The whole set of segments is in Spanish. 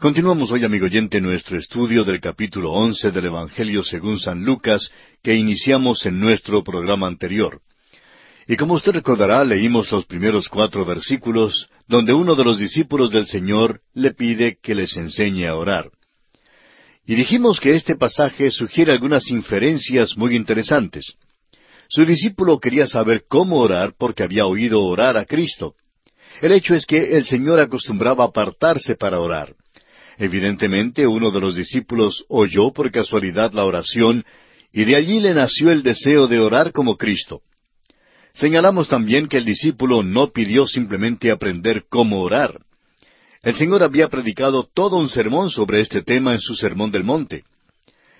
Continuamos hoy, amigo oyente, nuestro estudio del capítulo once del Evangelio según San Lucas, que iniciamos en nuestro programa anterior. Y como usted recordará, leímos los primeros cuatro versículos, donde uno de los discípulos del Señor le pide que les enseñe a orar. Y dijimos que este pasaje sugiere algunas inferencias muy interesantes. Su discípulo quería saber cómo orar porque había oído orar a Cristo. El hecho es que el Señor acostumbraba apartarse para orar. Evidentemente uno de los discípulos oyó por casualidad la oración y de allí le nació el deseo de orar como Cristo. Señalamos también que el discípulo no pidió simplemente aprender cómo orar. El Señor había predicado todo un sermón sobre este tema en su Sermón del Monte.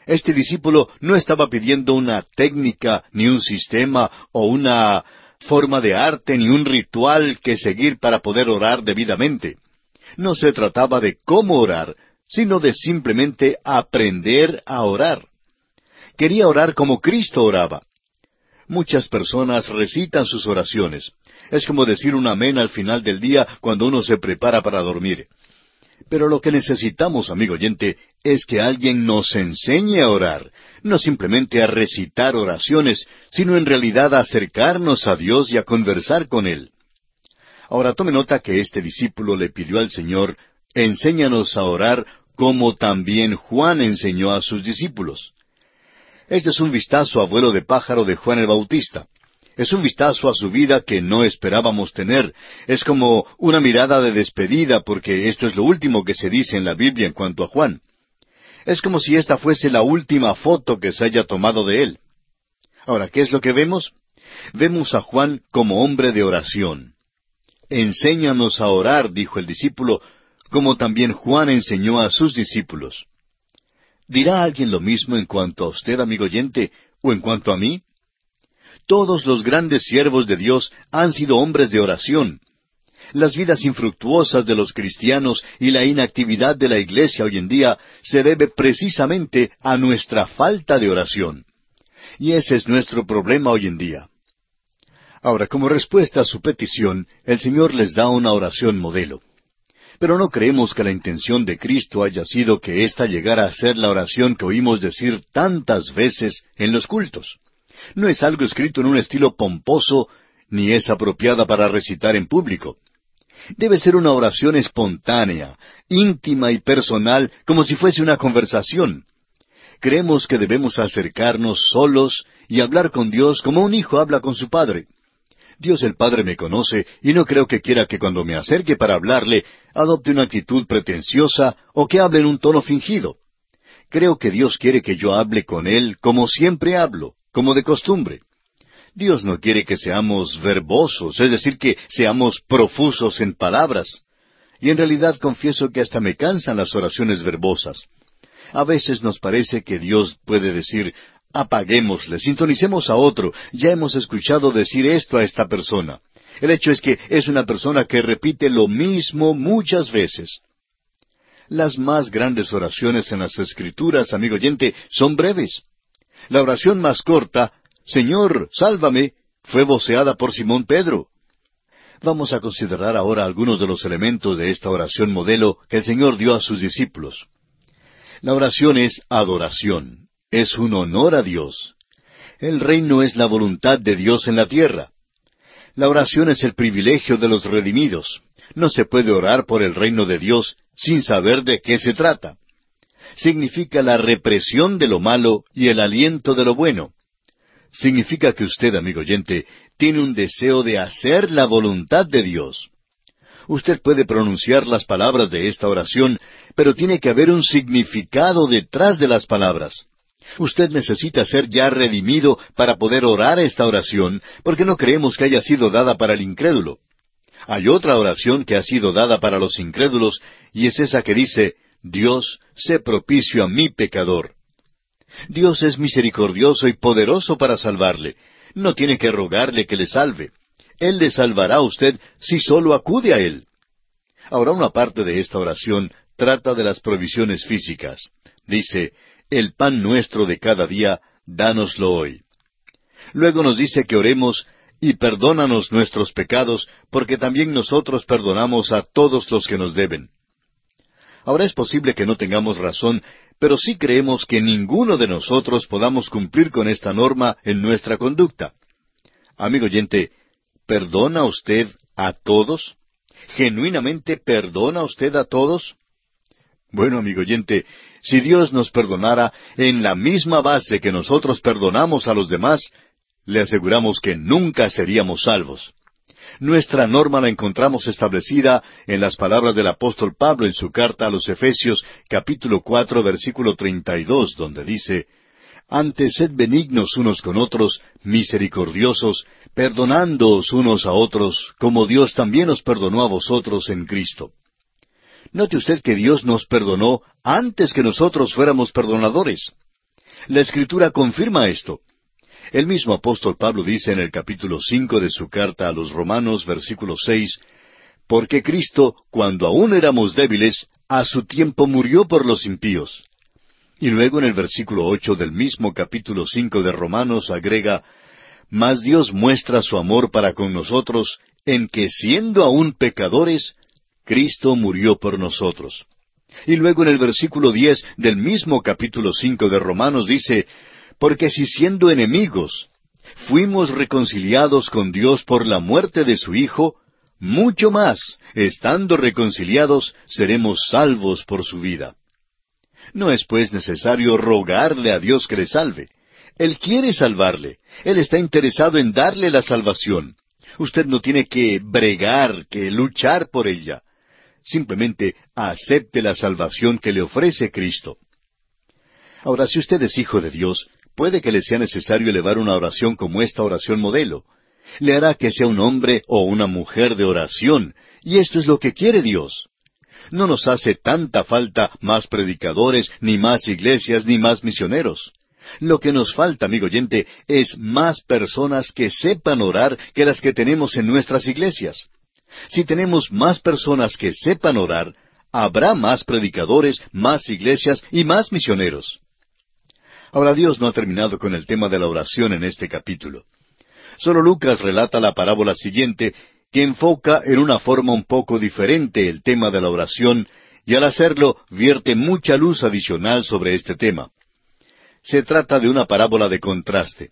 Este discípulo no estaba pidiendo una técnica, ni un sistema, o una forma de arte, ni un ritual que seguir para poder orar debidamente. No se trataba de cómo orar, sino de simplemente aprender a orar. Quería orar como Cristo oraba. Muchas personas recitan sus oraciones. Es como decir un amén al final del día cuando uno se prepara para dormir. Pero lo que necesitamos, amigo oyente, es que alguien nos enseñe a orar, no simplemente a recitar oraciones, sino en realidad a acercarnos a Dios y a conversar con Él. Ahora tome nota que este discípulo le pidió al Señor, enséñanos a orar como también Juan enseñó a sus discípulos. Este es un vistazo a vuelo de pájaro de Juan el Bautista. Es un vistazo a su vida que no esperábamos tener. Es como una mirada de despedida porque esto es lo último que se dice en la Biblia en cuanto a Juan. Es como si esta fuese la última foto que se haya tomado de él. Ahora, ¿qué es lo que vemos? Vemos a Juan como hombre de oración. Enséñanos a orar, dijo el discípulo, como también Juan enseñó a sus discípulos. ¿Dirá alguien lo mismo en cuanto a usted, amigo oyente, o en cuanto a mí? Todos los grandes siervos de Dios han sido hombres de oración. Las vidas infructuosas de los cristianos y la inactividad de la iglesia hoy en día se debe precisamente a nuestra falta de oración. Y ese es nuestro problema hoy en día. Ahora, como respuesta a su petición, el Señor les da una oración modelo. Pero no creemos que la intención de Cristo haya sido que ésta llegara a ser la oración que oímos decir tantas veces en los cultos. No es algo escrito en un estilo pomposo, ni es apropiada para recitar en público. Debe ser una oración espontánea, íntima y personal, como si fuese una conversación. Creemos que debemos acercarnos solos y hablar con Dios como un hijo habla con su padre. Dios el Padre me conoce y no creo que quiera que cuando me acerque para hablarle adopte una actitud pretenciosa o que hable en un tono fingido. Creo que Dios quiere que yo hable con Él como siempre hablo, como de costumbre. Dios no quiere que seamos verbosos, es decir, que seamos profusos en palabras. Y en realidad confieso que hasta me cansan las oraciones verbosas. A veces nos parece que Dios puede decir, apaguémosle, sintonicemos a otro. Ya hemos escuchado decir esto a esta persona. El hecho es que es una persona que repite lo mismo muchas veces. Las más grandes oraciones en las Escrituras, amigo oyente, son breves. La oración más corta, Señor, sálvame, fue voceada por Simón Pedro. Vamos a considerar ahora algunos de los elementos de esta oración modelo que el Señor dio a sus discípulos. La oración es adoración es un honor a Dios. El reino es la voluntad de Dios en la tierra. La oración es el privilegio de los redimidos. No se puede orar por el reino de Dios sin saber de qué se trata. Significa la represión de lo malo y el aliento de lo bueno. Significa que usted, amigo oyente, tiene un deseo de hacer la voluntad de Dios. Usted puede pronunciar las palabras de esta oración, pero tiene que haber un significado detrás de las palabras. Usted necesita ser ya redimido para poder orar esta oración, porque no creemos que haya sido dada para el incrédulo. Hay otra oración que ha sido dada para los incrédulos, y es esa que dice, Dios, sé propicio a mi pecador. Dios es misericordioso y poderoso para salvarle. No tiene que rogarle que le salve. Él le salvará a usted si solo acude a Él. Ahora una parte de esta oración trata de las provisiones físicas. Dice, el pan nuestro de cada día, dánoslo hoy. Luego nos dice que oremos y perdónanos nuestros pecados, porque también nosotros perdonamos a todos los que nos deben. Ahora es posible que no tengamos razón, pero sí creemos que ninguno de nosotros podamos cumplir con esta norma en nuestra conducta. Amigo oyente, ¿perdona usted a todos? ¿Genuinamente perdona usted a todos? Bueno, amigo oyente, si Dios nos perdonara en la misma base que nosotros perdonamos a los demás, le aseguramos que nunca seríamos salvos. Nuestra norma la encontramos establecida en las palabras del apóstol Pablo en su carta a los Efesios capítulo cuatro versículo treinta y dos, donde dice Antes sed benignos unos con otros, misericordiosos, perdonándoos unos a otros, como Dios también os perdonó a vosotros en Cristo. Note usted que Dios nos perdonó antes que nosotros fuéramos perdonadores. La Escritura confirma esto. El mismo apóstol Pablo dice en el capítulo cinco de su carta a los Romanos, versículo seis, Porque Cristo, cuando aún éramos débiles, a su tiempo murió por los impíos. Y luego en el versículo ocho del mismo capítulo cinco de Romanos agrega, Mas Dios muestra su amor para con nosotros en que siendo aún pecadores, Cristo murió por nosotros. Y luego en el versículo diez del mismo capítulo cinco de Romanos dice, porque si siendo enemigos fuimos reconciliados con Dios por la muerte de su Hijo, mucho más, estando reconciliados, seremos salvos por su vida. No es pues necesario rogarle a Dios que le salve. Él quiere salvarle. Él está interesado en darle la salvación. Usted no tiene que bregar, que luchar por ella. Simplemente acepte la salvación que le ofrece Cristo. Ahora, si usted es hijo de Dios, puede que le sea necesario elevar una oración como esta oración modelo. Le hará que sea un hombre o una mujer de oración, y esto es lo que quiere Dios. No nos hace tanta falta más predicadores, ni más iglesias, ni más misioneros. Lo que nos falta, amigo oyente, es más personas que sepan orar que las que tenemos en nuestras iglesias. Si tenemos más personas que sepan orar, habrá más predicadores, más iglesias y más misioneros. Ahora Dios no ha terminado con el tema de la oración en este capítulo. Solo Lucas relata la parábola siguiente que enfoca en una forma un poco diferente el tema de la oración y al hacerlo vierte mucha luz adicional sobre este tema. Se trata de una parábola de contraste.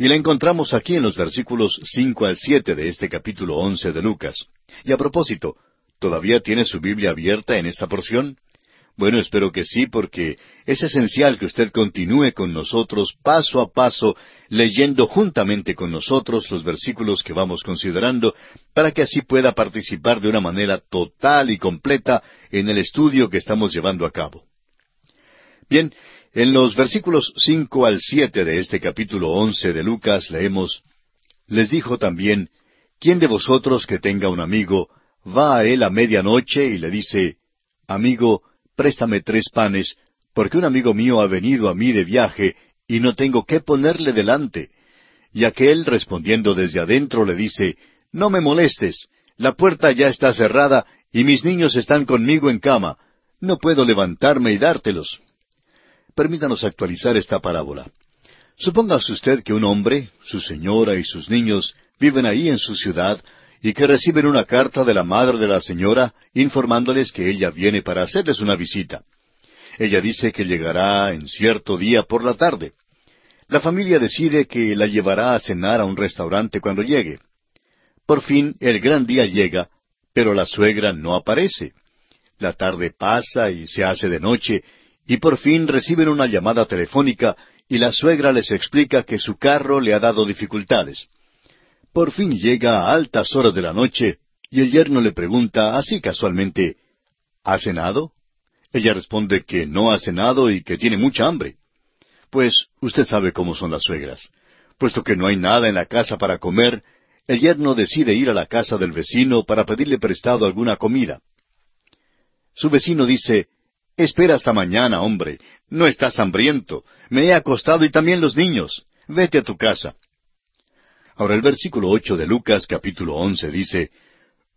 Y la encontramos aquí en los versículos cinco al siete de este capítulo once de Lucas. Y a propósito, ¿todavía tiene su Biblia abierta en esta porción? Bueno, espero que sí, porque es esencial que usted continúe con nosotros paso a paso, leyendo juntamente con nosotros los versículos que vamos considerando, para que así pueda participar de una manera total y completa en el estudio que estamos llevando a cabo. Bien, en los versículos cinco al siete de este capítulo once de Lucas leemos Les dijo también ¿Quién de vosotros que tenga un amigo va a él a media noche y le dice Amigo, préstame tres panes, porque un amigo mío ha venido a mí de viaje y no tengo qué ponerle delante. Y aquel, respondiendo desde adentro, le dice, No me molestes, la puerta ya está cerrada y mis niños están conmigo en cama, no puedo levantarme y dártelos. Permítanos actualizar esta parábola. Supóngase usted que un hombre, su señora y sus niños viven ahí en su ciudad, y que reciben una carta de la madre de la señora informándoles que ella viene para hacerles una visita. Ella dice que llegará en cierto día por la tarde. La familia decide que la llevará a cenar a un restaurante cuando llegue. Por fin el gran día llega, pero la suegra no aparece. La tarde pasa y se hace de noche, y por fin reciben una llamada telefónica y la suegra les explica que su carro le ha dado dificultades. Por fin llega a altas horas de la noche y el yerno le pregunta así casualmente, ¿Ha cenado? Ella responde que no ha cenado y que tiene mucha hambre. Pues usted sabe cómo son las suegras. Puesto que no hay nada en la casa para comer, el yerno decide ir a la casa del vecino para pedirle prestado alguna comida. Su vecino dice, Espera hasta mañana, hombre. No estás hambriento. Me he acostado y también los niños. Vete a tu casa. Ahora el versículo ocho de Lucas capítulo once dice,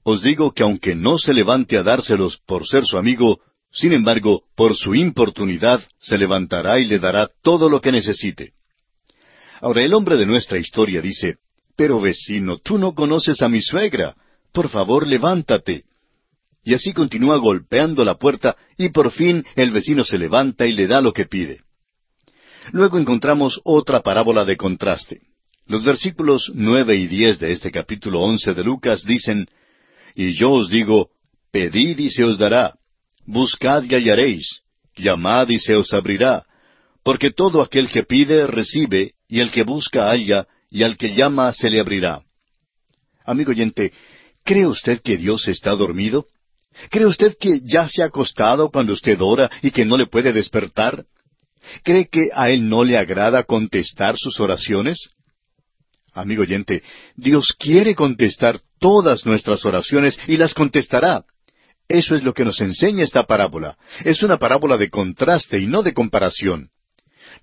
Os digo que aunque no se levante a dárselos por ser su amigo, sin embargo, por su importunidad se levantará y le dará todo lo que necesite. Ahora el hombre de nuestra historia dice, Pero vecino, tú no conoces a mi suegra. Por favor, levántate. Y así continúa golpeando la puerta y por fin el vecino se levanta y le da lo que pide. Luego encontramos otra parábola de contraste. Los versículos nueve y diez de este capítulo once de Lucas dicen, Y yo os digo, pedid y se os dará, buscad y hallaréis, llamad y se os abrirá, porque todo aquel que pide recibe, y el que busca halla, y al que llama se le abrirá. Amigo oyente, ¿cree usted que Dios está dormido? ¿Cree usted que ya se ha acostado cuando usted ora y que no le puede despertar? ¿Cree que a Él no le agrada contestar sus oraciones? Amigo oyente, Dios quiere contestar todas nuestras oraciones y las contestará. Eso es lo que nos enseña esta parábola. Es una parábola de contraste y no de comparación.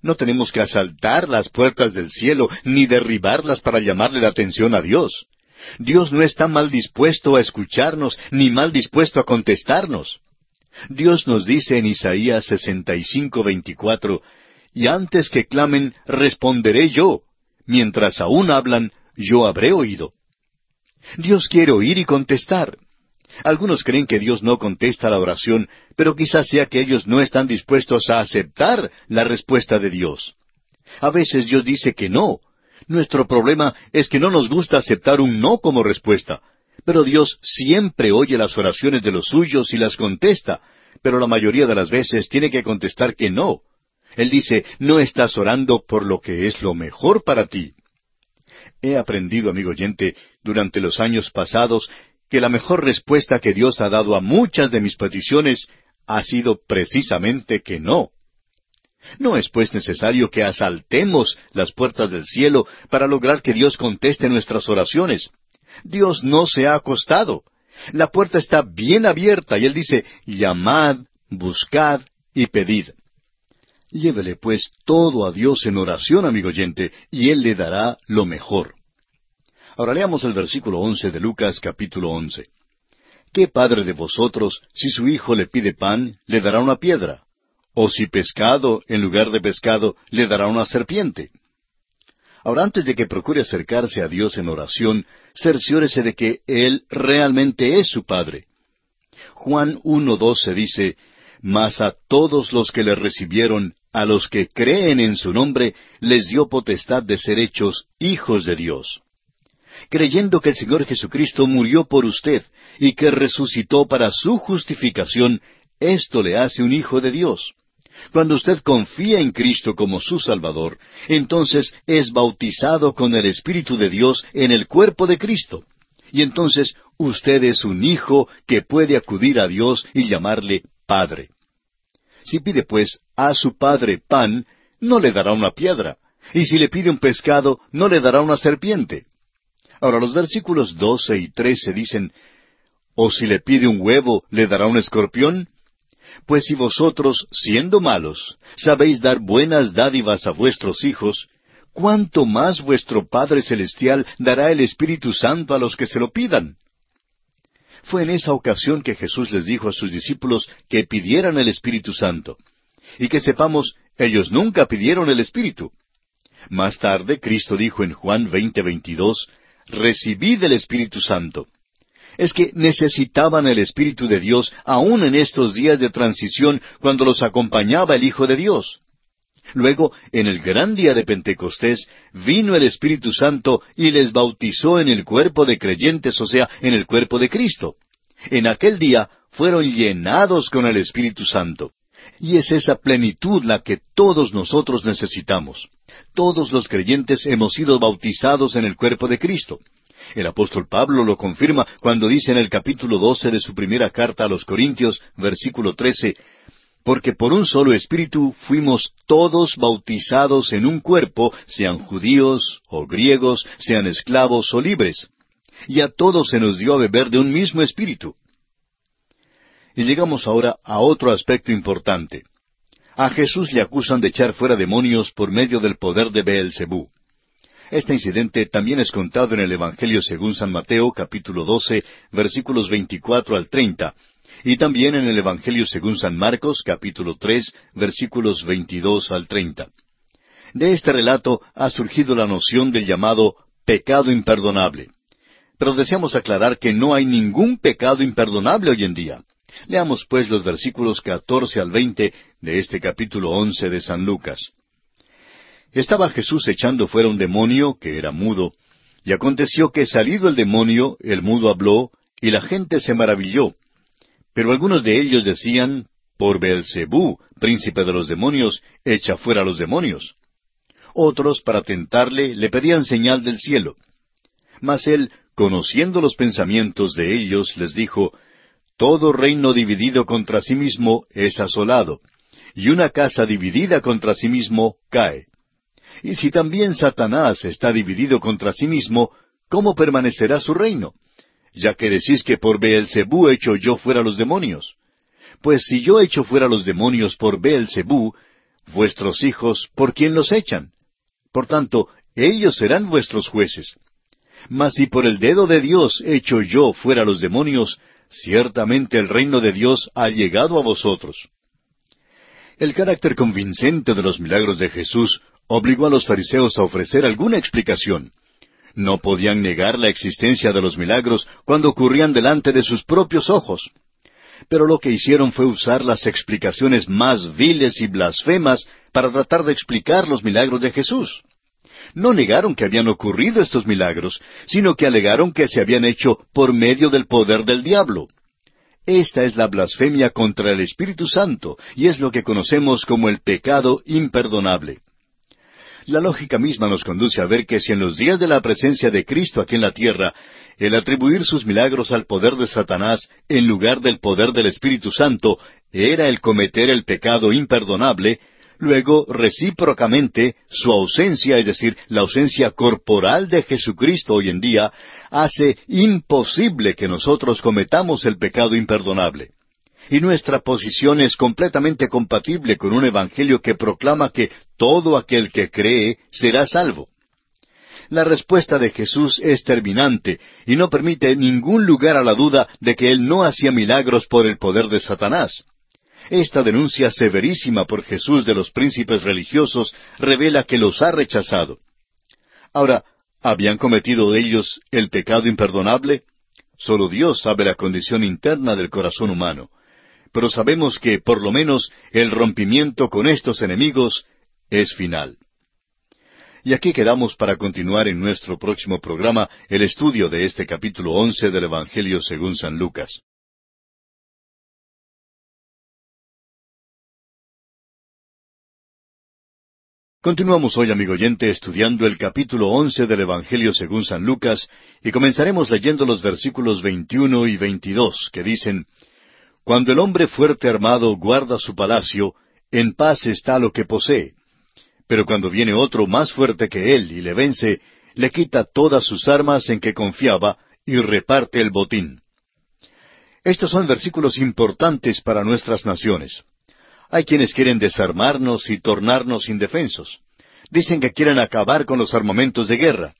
No tenemos que asaltar las puertas del cielo ni derribarlas para llamarle la atención a Dios. Dios no está mal dispuesto a escucharnos ni mal dispuesto a contestarnos. Dios nos dice en Isaías 65, 24, y antes que clamen, responderé yo. Mientras aún hablan, yo habré oído. Dios quiere oír y contestar. Algunos creen que Dios no contesta la oración, pero quizás sea que ellos no están dispuestos a aceptar la respuesta de Dios. A veces Dios dice que no. Nuestro problema es que no nos gusta aceptar un no como respuesta. Pero Dios siempre oye las oraciones de los suyos y las contesta, pero la mayoría de las veces tiene que contestar que no. Él dice, no estás orando por lo que es lo mejor para ti. He aprendido, amigo oyente, durante los años pasados, que la mejor respuesta que Dios ha dado a muchas de mis peticiones ha sido precisamente que no. No es pues necesario que asaltemos las puertas del cielo para lograr que Dios conteste nuestras oraciones. Dios no se ha acostado. La puerta está bien abierta y Él dice, llamad, buscad y pedid. Llévele pues todo a Dios en oración, amigo oyente, y Él le dará lo mejor. Ahora leamos el versículo once de Lucas capítulo once. ¿Qué padre de vosotros, si su hijo le pide pan, le dará una piedra? ¿O si pescado, en lugar de pescado, le dará una serpiente? Ahora, antes de que procure acercarse a Dios en oración, cerciórese de que Él realmente es su Padre. Juan 1.12 dice, Mas a todos los que le recibieron, a los que creen en su nombre, les dio potestad de ser hechos hijos de Dios. Creyendo que el Señor Jesucristo murió por usted y que resucitó para su justificación, esto le hace un hijo de Dios. Cuando usted confía en Cristo como su Salvador, entonces es bautizado con el Espíritu de Dios en el cuerpo de Cristo. Y entonces usted es un hijo que puede acudir a Dios y llamarle Padre. Si pide pues a su Padre pan, no le dará una piedra. Y si le pide un pescado, no le dará una serpiente. Ahora los versículos doce y trece dicen, ¿O si le pide un huevo, le dará un escorpión? Pues si vosotros, siendo malos, sabéis dar buenas dádivas a vuestros hijos, ¿cuánto más vuestro Padre Celestial dará el Espíritu Santo a los que se lo pidan? Fue en esa ocasión que Jesús les dijo a sus discípulos que pidieran el Espíritu Santo. Y que sepamos, ellos nunca pidieron el Espíritu. Más tarde, Cristo dijo en Juan 20:22, Recibid el Espíritu Santo es que necesitaban el Espíritu de Dios aún en estos días de transición cuando los acompañaba el Hijo de Dios. Luego, en el gran día de Pentecostés, vino el Espíritu Santo y les bautizó en el cuerpo de creyentes, o sea, en el cuerpo de Cristo. En aquel día fueron llenados con el Espíritu Santo. Y es esa plenitud la que todos nosotros necesitamos. Todos los creyentes hemos sido bautizados en el cuerpo de Cristo. El apóstol Pablo lo confirma cuando dice en el capítulo doce de su primera carta a los Corintios, versículo trece, porque por un solo espíritu fuimos todos bautizados en un cuerpo, sean judíos o griegos, sean esclavos o libres. Y a todos se nos dio a beber de un mismo espíritu. Y llegamos ahora a otro aspecto importante. A Jesús le acusan de echar fuera demonios por medio del poder de Beelzebú. Este incidente también es contado en el Evangelio según San Mateo capítulo 12 versículos 24 al 30 y también en el Evangelio según San Marcos capítulo 3 versículos 22 al 30. De este relato ha surgido la noción del llamado pecado imperdonable. pero deseamos aclarar que no hay ningún pecado imperdonable hoy en día. Leamos pues los versículos catorce al veinte de este capítulo once de San Lucas. Estaba Jesús echando fuera un demonio que era mudo, y aconteció que salido el demonio, el mudo habló, y la gente se maravilló. Pero algunos de ellos decían, por Beelzebú, príncipe de los demonios, echa fuera los demonios. Otros, para tentarle, le pedían señal del cielo. Mas él, conociendo los pensamientos de ellos, les dijo, Todo reino dividido contra sí mismo es asolado, y una casa dividida contra sí mismo cae. Y si también Satanás está dividido contra sí mismo, ¿cómo permanecerá su reino? Ya que decís que por Beelzebú echo yo fuera los demonios. Pues si yo echo fuera los demonios por Beelzebú, vuestros hijos, ¿por quién los echan? Por tanto, ellos serán vuestros jueces. Mas si por el dedo de Dios echo yo fuera los demonios, ciertamente el reino de Dios ha llegado a vosotros. El carácter convincente de los milagros de Jesús obligó a los fariseos a ofrecer alguna explicación. No podían negar la existencia de los milagros cuando ocurrían delante de sus propios ojos. Pero lo que hicieron fue usar las explicaciones más viles y blasfemas para tratar de explicar los milagros de Jesús no negaron que habían ocurrido estos milagros, sino que alegaron que se habían hecho por medio del poder del diablo. Esta es la blasfemia contra el Espíritu Santo, y es lo que conocemos como el pecado imperdonable. La lógica misma nos conduce a ver que si en los días de la presencia de Cristo aquí en la tierra, el atribuir sus milagros al poder de Satanás en lugar del poder del Espíritu Santo era el cometer el pecado imperdonable, Luego, recíprocamente, su ausencia, es decir, la ausencia corporal de Jesucristo hoy en día, hace imposible que nosotros cometamos el pecado imperdonable. Y nuestra posición es completamente compatible con un evangelio que proclama que todo aquel que cree será salvo. La respuesta de Jesús es terminante y no permite ningún lugar a la duda de que Él no hacía milagros por el poder de Satanás. Esta denuncia severísima por Jesús de los príncipes religiosos revela que los ha rechazado. Ahora, ¿habían cometido ellos el pecado imperdonable? Solo Dios sabe la condición interna del corazón humano. Pero sabemos que, por lo menos, el rompimiento con estos enemigos es final. Y aquí quedamos para continuar en nuestro próximo programa el estudio de este capítulo once del Evangelio según San Lucas. Continuamos hoy, amigo oyente, estudiando el capítulo once del Evangelio según San Lucas, y comenzaremos leyendo los versículos veintiuno y veintidós, que dicen Cuando el hombre fuerte armado guarda su palacio, en paz está lo que posee. Pero cuando viene otro más fuerte que él y le vence, le quita todas sus armas en que confiaba y reparte el botín. Estos son versículos importantes para nuestras naciones. Hay quienes quieren desarmarnos y tornarnos indefensos. Dicen que quieren acabar con los armamentos de guerra.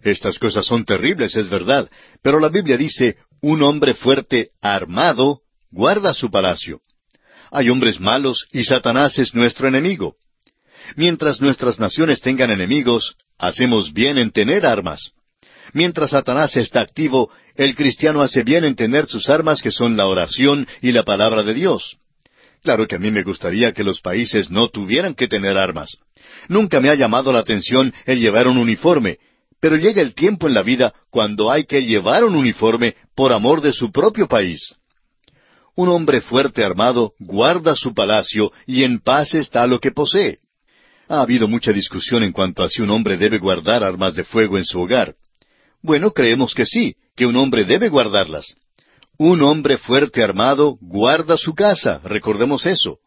Estas cosas son terribles, es verdad, pero la Biblia dice, un hombre fuerte, armado, guarda su palacio. Hay hombres malos y Satanás es nuestro enemigo. Mientras nuestras naciones tengan enemigos, hacemos bien en tener armas. Mientras Satanás está activo, el cristiano hace bien en tener sus armas que son la oración y la palabra de Dios. Claro que a mí me gustaría que los países no tuvieran que tener armas. Nunca me ha llamado la atención el llevar un uniforme, pero llega el tiempo en la vida cuando hay que llevar un uniforme por amor de su propio país. Un hombre fuerte armado guarda su palacio y en paz está lo que posee. Ha habido mucha discusión en cuanto a si un hombre debe guardar armas de fuego en su hogar. Bueno, creemos que sí, que un hombre debe guardarlas. Un hombre fuerte armado guarda su casa, recordemos eso.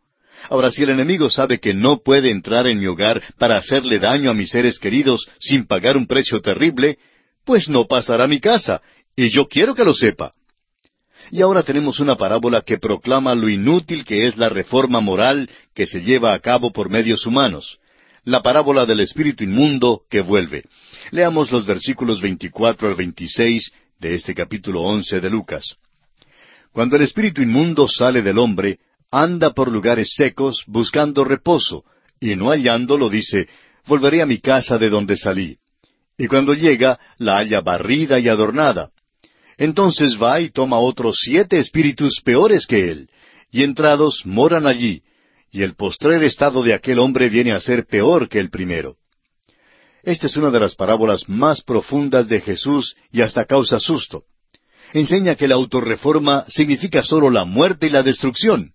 Ahora, si el enemigo sabe que no puede entrar en mi hogar para hacerle daño a mis seres queridos sin pagar un precio terrible, pues no pasará a mi casa, y yo quiero que lo sepa. Y ahora tenemos una parábola que proclama lo inútil que es la reforma moral que se lleva a cabo por medios humanos. La parábola del espíritu inmundo que vuelve. Leamos los versículos 24 al 26 de este capítulo 11 de Lucas. Cuando el espíritu inmundo sale del hombre, anda por lugares secos buscando reposo, y no hallándolo dice, volveré a mi casa de donde salí. y cuando llega la halla barrida y adornada. Entonces va y toma otros siete espíritus peores que él, y entrados moran allí, y el postrer estado de aquel hombre viene a ser peor que el primero. Esta es una de las parábolas más profundas de Jesús y hasta causa susto. Enseña que la autorreforma significa sólo la muerte y la destrucción,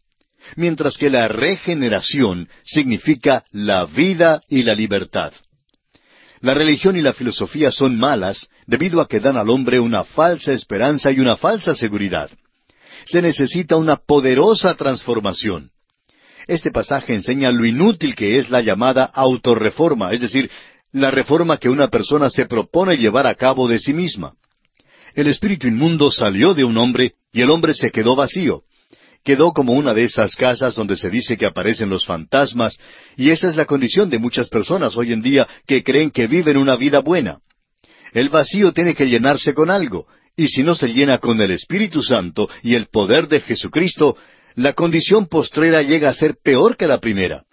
mientras que la regeneración significa la vida y la libertad. La religión y la filosofía son malas debido a que dan al hombre una falsa esperanza y una falsa seguridad. Se necesita una poderosa transformación. Este pasaje enseña lo inútil que es la llamada autorreforma, es decir, la reforma que una persona se propone llevar a cabo de sí misma. El espíritu inmundo salió de un hombre y el hombre se quedó vacío quedó como una de esas casas donde se dice que aparecen los fantasmas, y esa es la condición de muchas personas hoy en día que creen que viven una vida buena. El vacío tiene que llenarse con algo, y si no se llena con el Espíritu Santo y el poder de Jesucristo, la condición postrera llega a ser peor que la primera.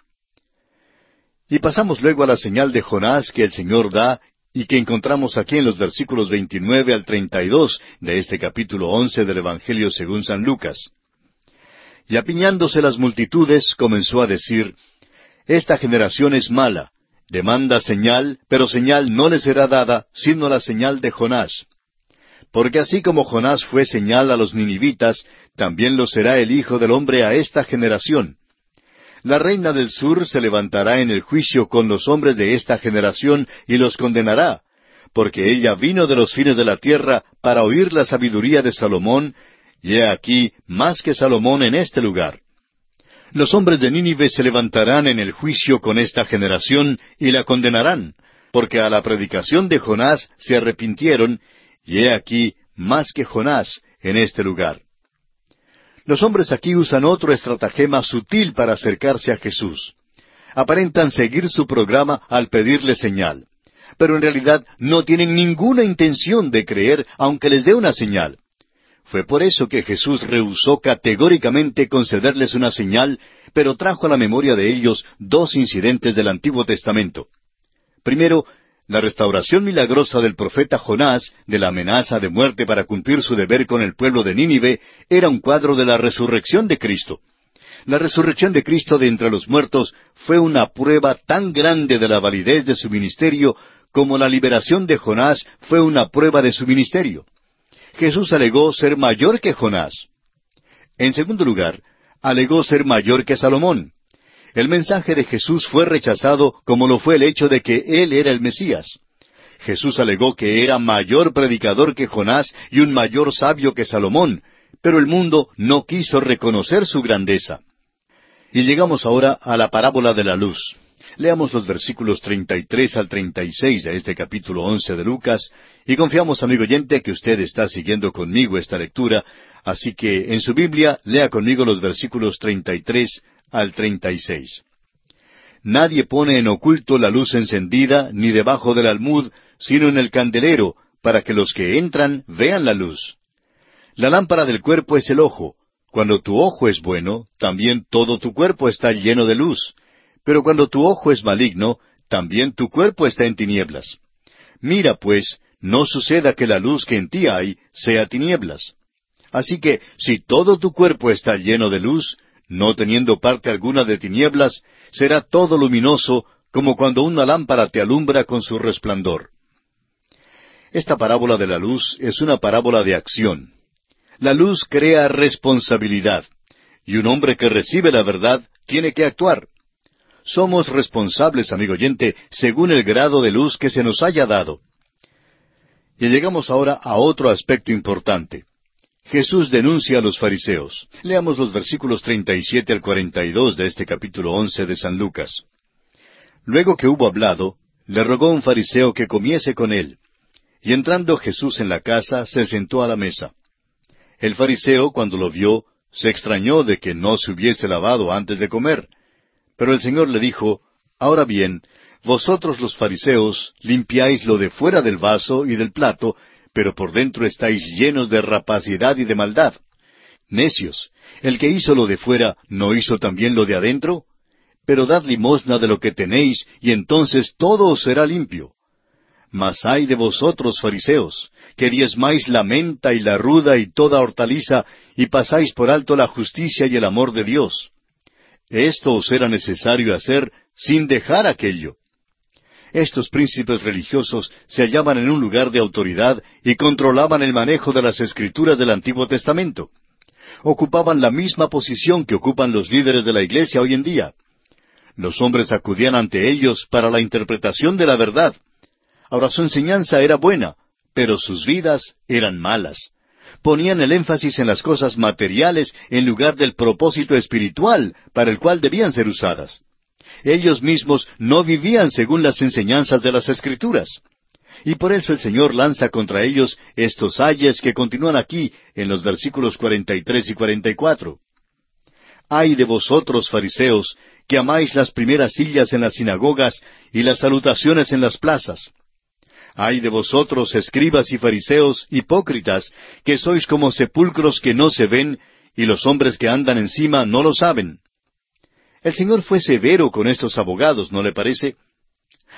Y pasamos luego a la señal de Jonás que el Señor da y que encontramos aquí en los versículos 29 al 32 de este capítulo 11 del Evangelio según San Lucas. Y apiñándose las multitudes, comenzó a decir, Esta generación es mala, demanda señal, pero señal no le será dada, sino la señal de Jonás. Porque así como Jonás fue señal a los ninivitas, también lo será el Hijo del Hombre a esta generación. La reina del sur se levantará en el juicio con los hombres de esta generación y los condenará, porque ella vino de los fines de la tierra para oír la sabiduría de Salomón, y he aquí más que Salomón en este lugar. Los hombres de Nínive se levantarán en el juicio con esta generación y la condenarán, porque a la predicación de Jonás se arrepintieron, y he aquí más que Jonás en este lugar. Los hombres aquí usan otro estratagema sutil para acercarse a Jesús. Aparentan seguir su programa al pedirle señal, pero en realidad no tienen ninguna intención de creer aunque les dé una señal. Fue por eso que Jesús rehusó categóricamente concederles una señal, pero trajo a la memoria de ellos dos incidentes del Antiguo Testamento. Primero, la restauración milagrosa del profeta Jonás de la amenaza de muerte para cumplir su deber con el pueblo de Nínive era un cuadro de la resurrección de Cristo. La resurrección de Cristo de entre los muertos fue una prueba tan grande de la validez de su ministerio como la liberación de Jonás fue una prueba de su ministerio. Jesús alegó ser mayor que Jonás. En segundo lugar, alegó ser mayor que Salomón. El mensaje de Jesús fue rechazado como lo fue el hecho de que Él era el Mesías. Jesús alegó que era mayor predicador que Jonás y un mayor sabio que Salomón, pero el mundo no quiso reconocer su grandeza. Y llegamos ahora a la parábola de la luz. Leamos los versículos 33 al 36 de este capítulo 11 de Lucas y confiamos, amigo oyente, que usted está siguiendo conmigo esta lectura, así que en su Biblia lea conmigo los versículos 33 al 36. Nadie pone en oculto la luz encendida ni debajo del almud, sino en el candelero, para que los que entran vean la luz. La lámpara del cuerpo es el ojo. Cuando tu ojo es bueno, también todo tu cuerpo está lleno de luz. Pero cuando tu ojo es maligno, también tu cuerpo está en tinieblas. Mira, pues, no suceda que la luz que en ti hay sea tinieblas. Así que, si todo tu cuerpo está lleno de luz, no teniendo parte alguna de tinieblas, será todo luminoso, como cuando una lámpara te alumbra con su resplandor. Esta parábola de la luz es una parábola de acción. La luz crea responsabilidad, y un hombre que recibe la verdad tiene que actuar. Somos responsables, amigo oyente, según el grado de luz que se nos haya dado. Y llegamos ahora a otro aspecto importante. Jesús denuncia a los fariseos. Leamos los versículos 37 al 42 de este capítulo 11 de San Lucas. Luego que hubo hablado, le rogó un fariseo que comiese con él. Y entrando Jesús en la casa, se sentó a la mesa. El fariseo, cuando lo vio, se extrañó de que no se hubiese lavado antes de comer. Pero el Señor le dijo, Ahora bien, vosotros los fariseos limpiáis lo de fuera del vaso y del plato, pero por dentro estáis llenos de rapacidad y de maldad. Necios, el que hizo lo de fuera, ¿no hizo también lo de adentro? Pero dad limosna de lo que tenéis, y entonces todo os será limpio. Mas hay de vosotros, fariseos, que diezmáis la menta y la ruda y toda hortaliza, y pasáis por alto la justicia y el amor de Dios. Esto os era necesario hacer sin dejar aquello. Estos príncipes religiosos se hallaban en un lugar de autoridad y controlaban el manejo de las escrituras del Antiguo Testamento. Ocupaban la misma posición que ocupan los líderes de la Iglesia hoy en día. Los hombres acudían ante ellos para la interpretación de la verdad. Ahora su enseñanza era buena, pero sus vidas eran malas. Ponían el énfasis en las cosas materiales en lugar del propósito espiritual para el cual debían ser usadas ellos mismos no vivían según las enseñanzas de las Escrituras. Y por eso el Señor lanza contra ellos estos ayes que continúan aquí en los versículos 43 y 44. Ay de vosotros, fariseos, que amáis las primeras sillas en las sinagogas y las salutaciones en las plazas. Ay de vosotros, escribas y fariseos, hipócritas, que sois como sepulcros que no se ven, y los hombres que andan encima no lo saben. El Señor fue severo con estos abogados, ¿no le parece?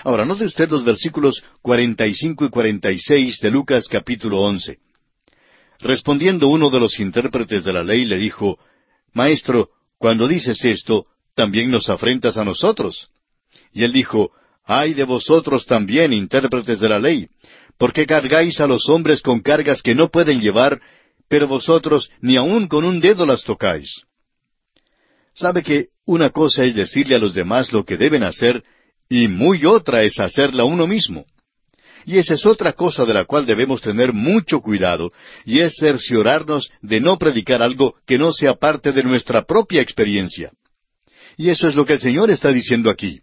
Ahora, note usted los versículos 45 y 46 de Lucas capítulo 11. Respondiendo uno de los intérpretes de la ley le dijo, Maestro, cuando dices esto, también nos afrentas a nosotros. Y él dijo, Ay de vosotros también, intérpretes de la ley, porque cargáis a los hombres con cargas que no pueden llevar, pero vosotros ni aun con un dedo las tocáis. Sabe que una cosa es decirle a los demás lo que deben hacer y muy otra es hacerla uno mismo. Y esa es otra cosa de la cual debemos tener mucho cuidado, y es cerciorarnos de no predicar algo que no sea parte de nuestra propia experiencia. Y eso es lo que el Señor está diciendo aquí.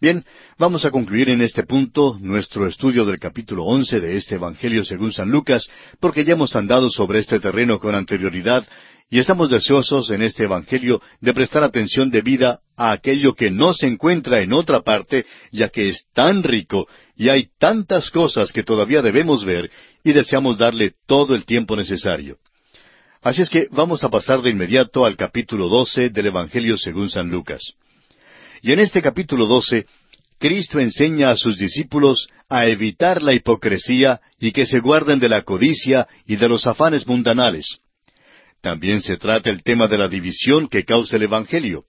Bien, vamos a concluir en este punto nuestro estudio del capítulo once de este Evangelio según San Lucas, porque ya hemos andado sobre este terreno con anterioridad y estamos deseosos en este Evangelio de prestar atención debida a aquello que no se encuentra en otra parte, ya que es tan rico y hay tantas cosas que todavía debemos ver y deseamos darle todo el tiempo necesario. Así es que vamos a pasar de inmediato al capítulo doce del Evangelio según San Lucas. Y en este capítulo doce, Cristo enseña a sus discípulos a evitar la hipocresía y que se guarden de la codicia y de los afanes mundanales. También se trata el tema de la división que causa el Evangelio.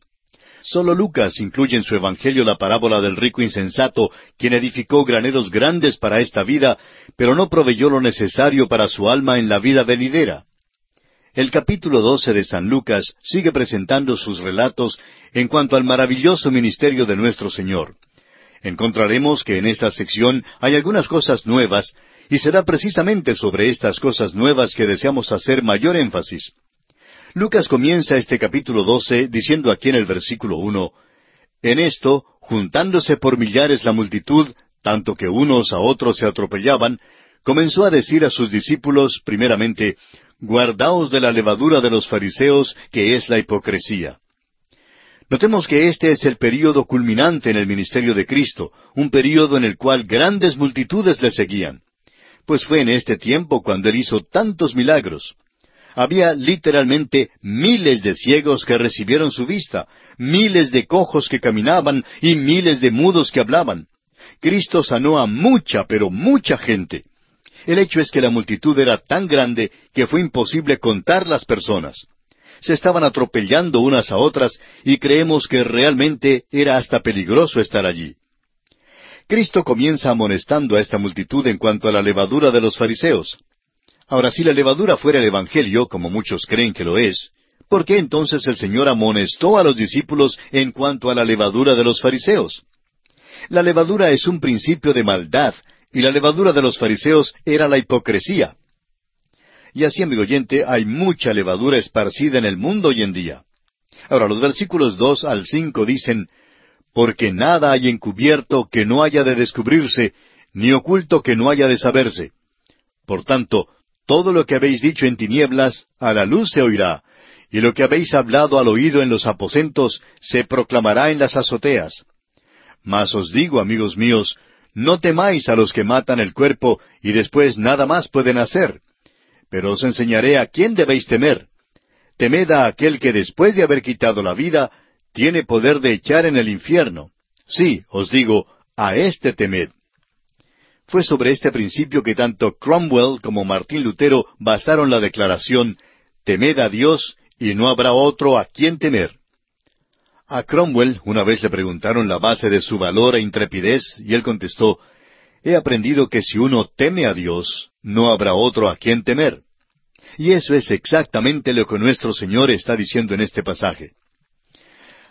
Solo Lucas incluye en su Evangelio la parábola del rico insensato, quien edificó graneros grandes para esta vida, pero no proveyó lo necesario para su alma en la vida venidera. El capítulo doce de San Lucas sigue presentando sus relatos en cuanto al maravilloso ministerio de nuestro Señor. Encontraremos que en esta sección hay algunas cosas nuevas, y será precisamente sobre estas cosas nuevas que deseamos hacer mayor énfasis. Lucas comienza este capítulo doce diciendo aquí en el versículo uno En esto, juntándose por millares la multitud, tanto que unos a otros se atropellaban, comenzó a decir a sus discípulos, primeramente, Guardaos de la levadura de los fariseos, que es la hipocresía. Notemos que este es el período culminante en el ministerio de Cristo, un período en el cual grandes multitudes le seguían. Pues fue en este tiempo cuando él hizo tantos milagros. Había literalmente miles de ciegos que recibieron su vista, miles de cojos que caminaban y miles de mudos que hablaban. Cristo sanó a mucha, pero mucha gente. El hecho es que la multitud era tan grande que fue imposible contar las personas. Se estaban atropellando unas a otras y creemos que realmente era hasta peligroso estar allí. Cristo comienza amonestando a esta multitud en cuanto a la levadura de los fariseos. Ahora, si la levadura fuera el Evangelio, como muchos creen que lo es, ¿por qué entonces el Señor amonestó a los discípulos en cuanto a la levadura de los fariseos? La levadura es un principio de maldad y la levadura de los fariseos era la hipocresía. Y así, amigo oyente, hay mucha levadura esparcida en el mundo hoy en día. Ahora, los versículos dos al cinco dicen, Porque nada hay encubierto que no haya de descubrirse, ni oculto que no haya de saberse. Por tanto, todo lo que habéis dicho en tinieblas, a la luz se oirá, y lo que habéis hablado al oído en los aposentos, se proclamará en las azoteas. Mas os digo, amigos míos, no temáis a los que matan el cuerpo y después nada más pueden hacer. Pero os enseñaré a quién debéis temer. Temed a aquel que después de haber quitado la vida, tiene poder de echar en el infierno. Sí, os digo, a éste temed. Fue sobre este principio que tanto Cromwell como Martín Lutero basaron la declaración Temed a Dios y no habrá otro a quien temer. A Cromwell una vez le preguntaron la base de su valor e intrepidez y él contestó, He aprendido que si uno teme a Dios, no habrá otro a quien temer. Y eso es exactamente lo que nuestro Señor está diciendo en este pasaje.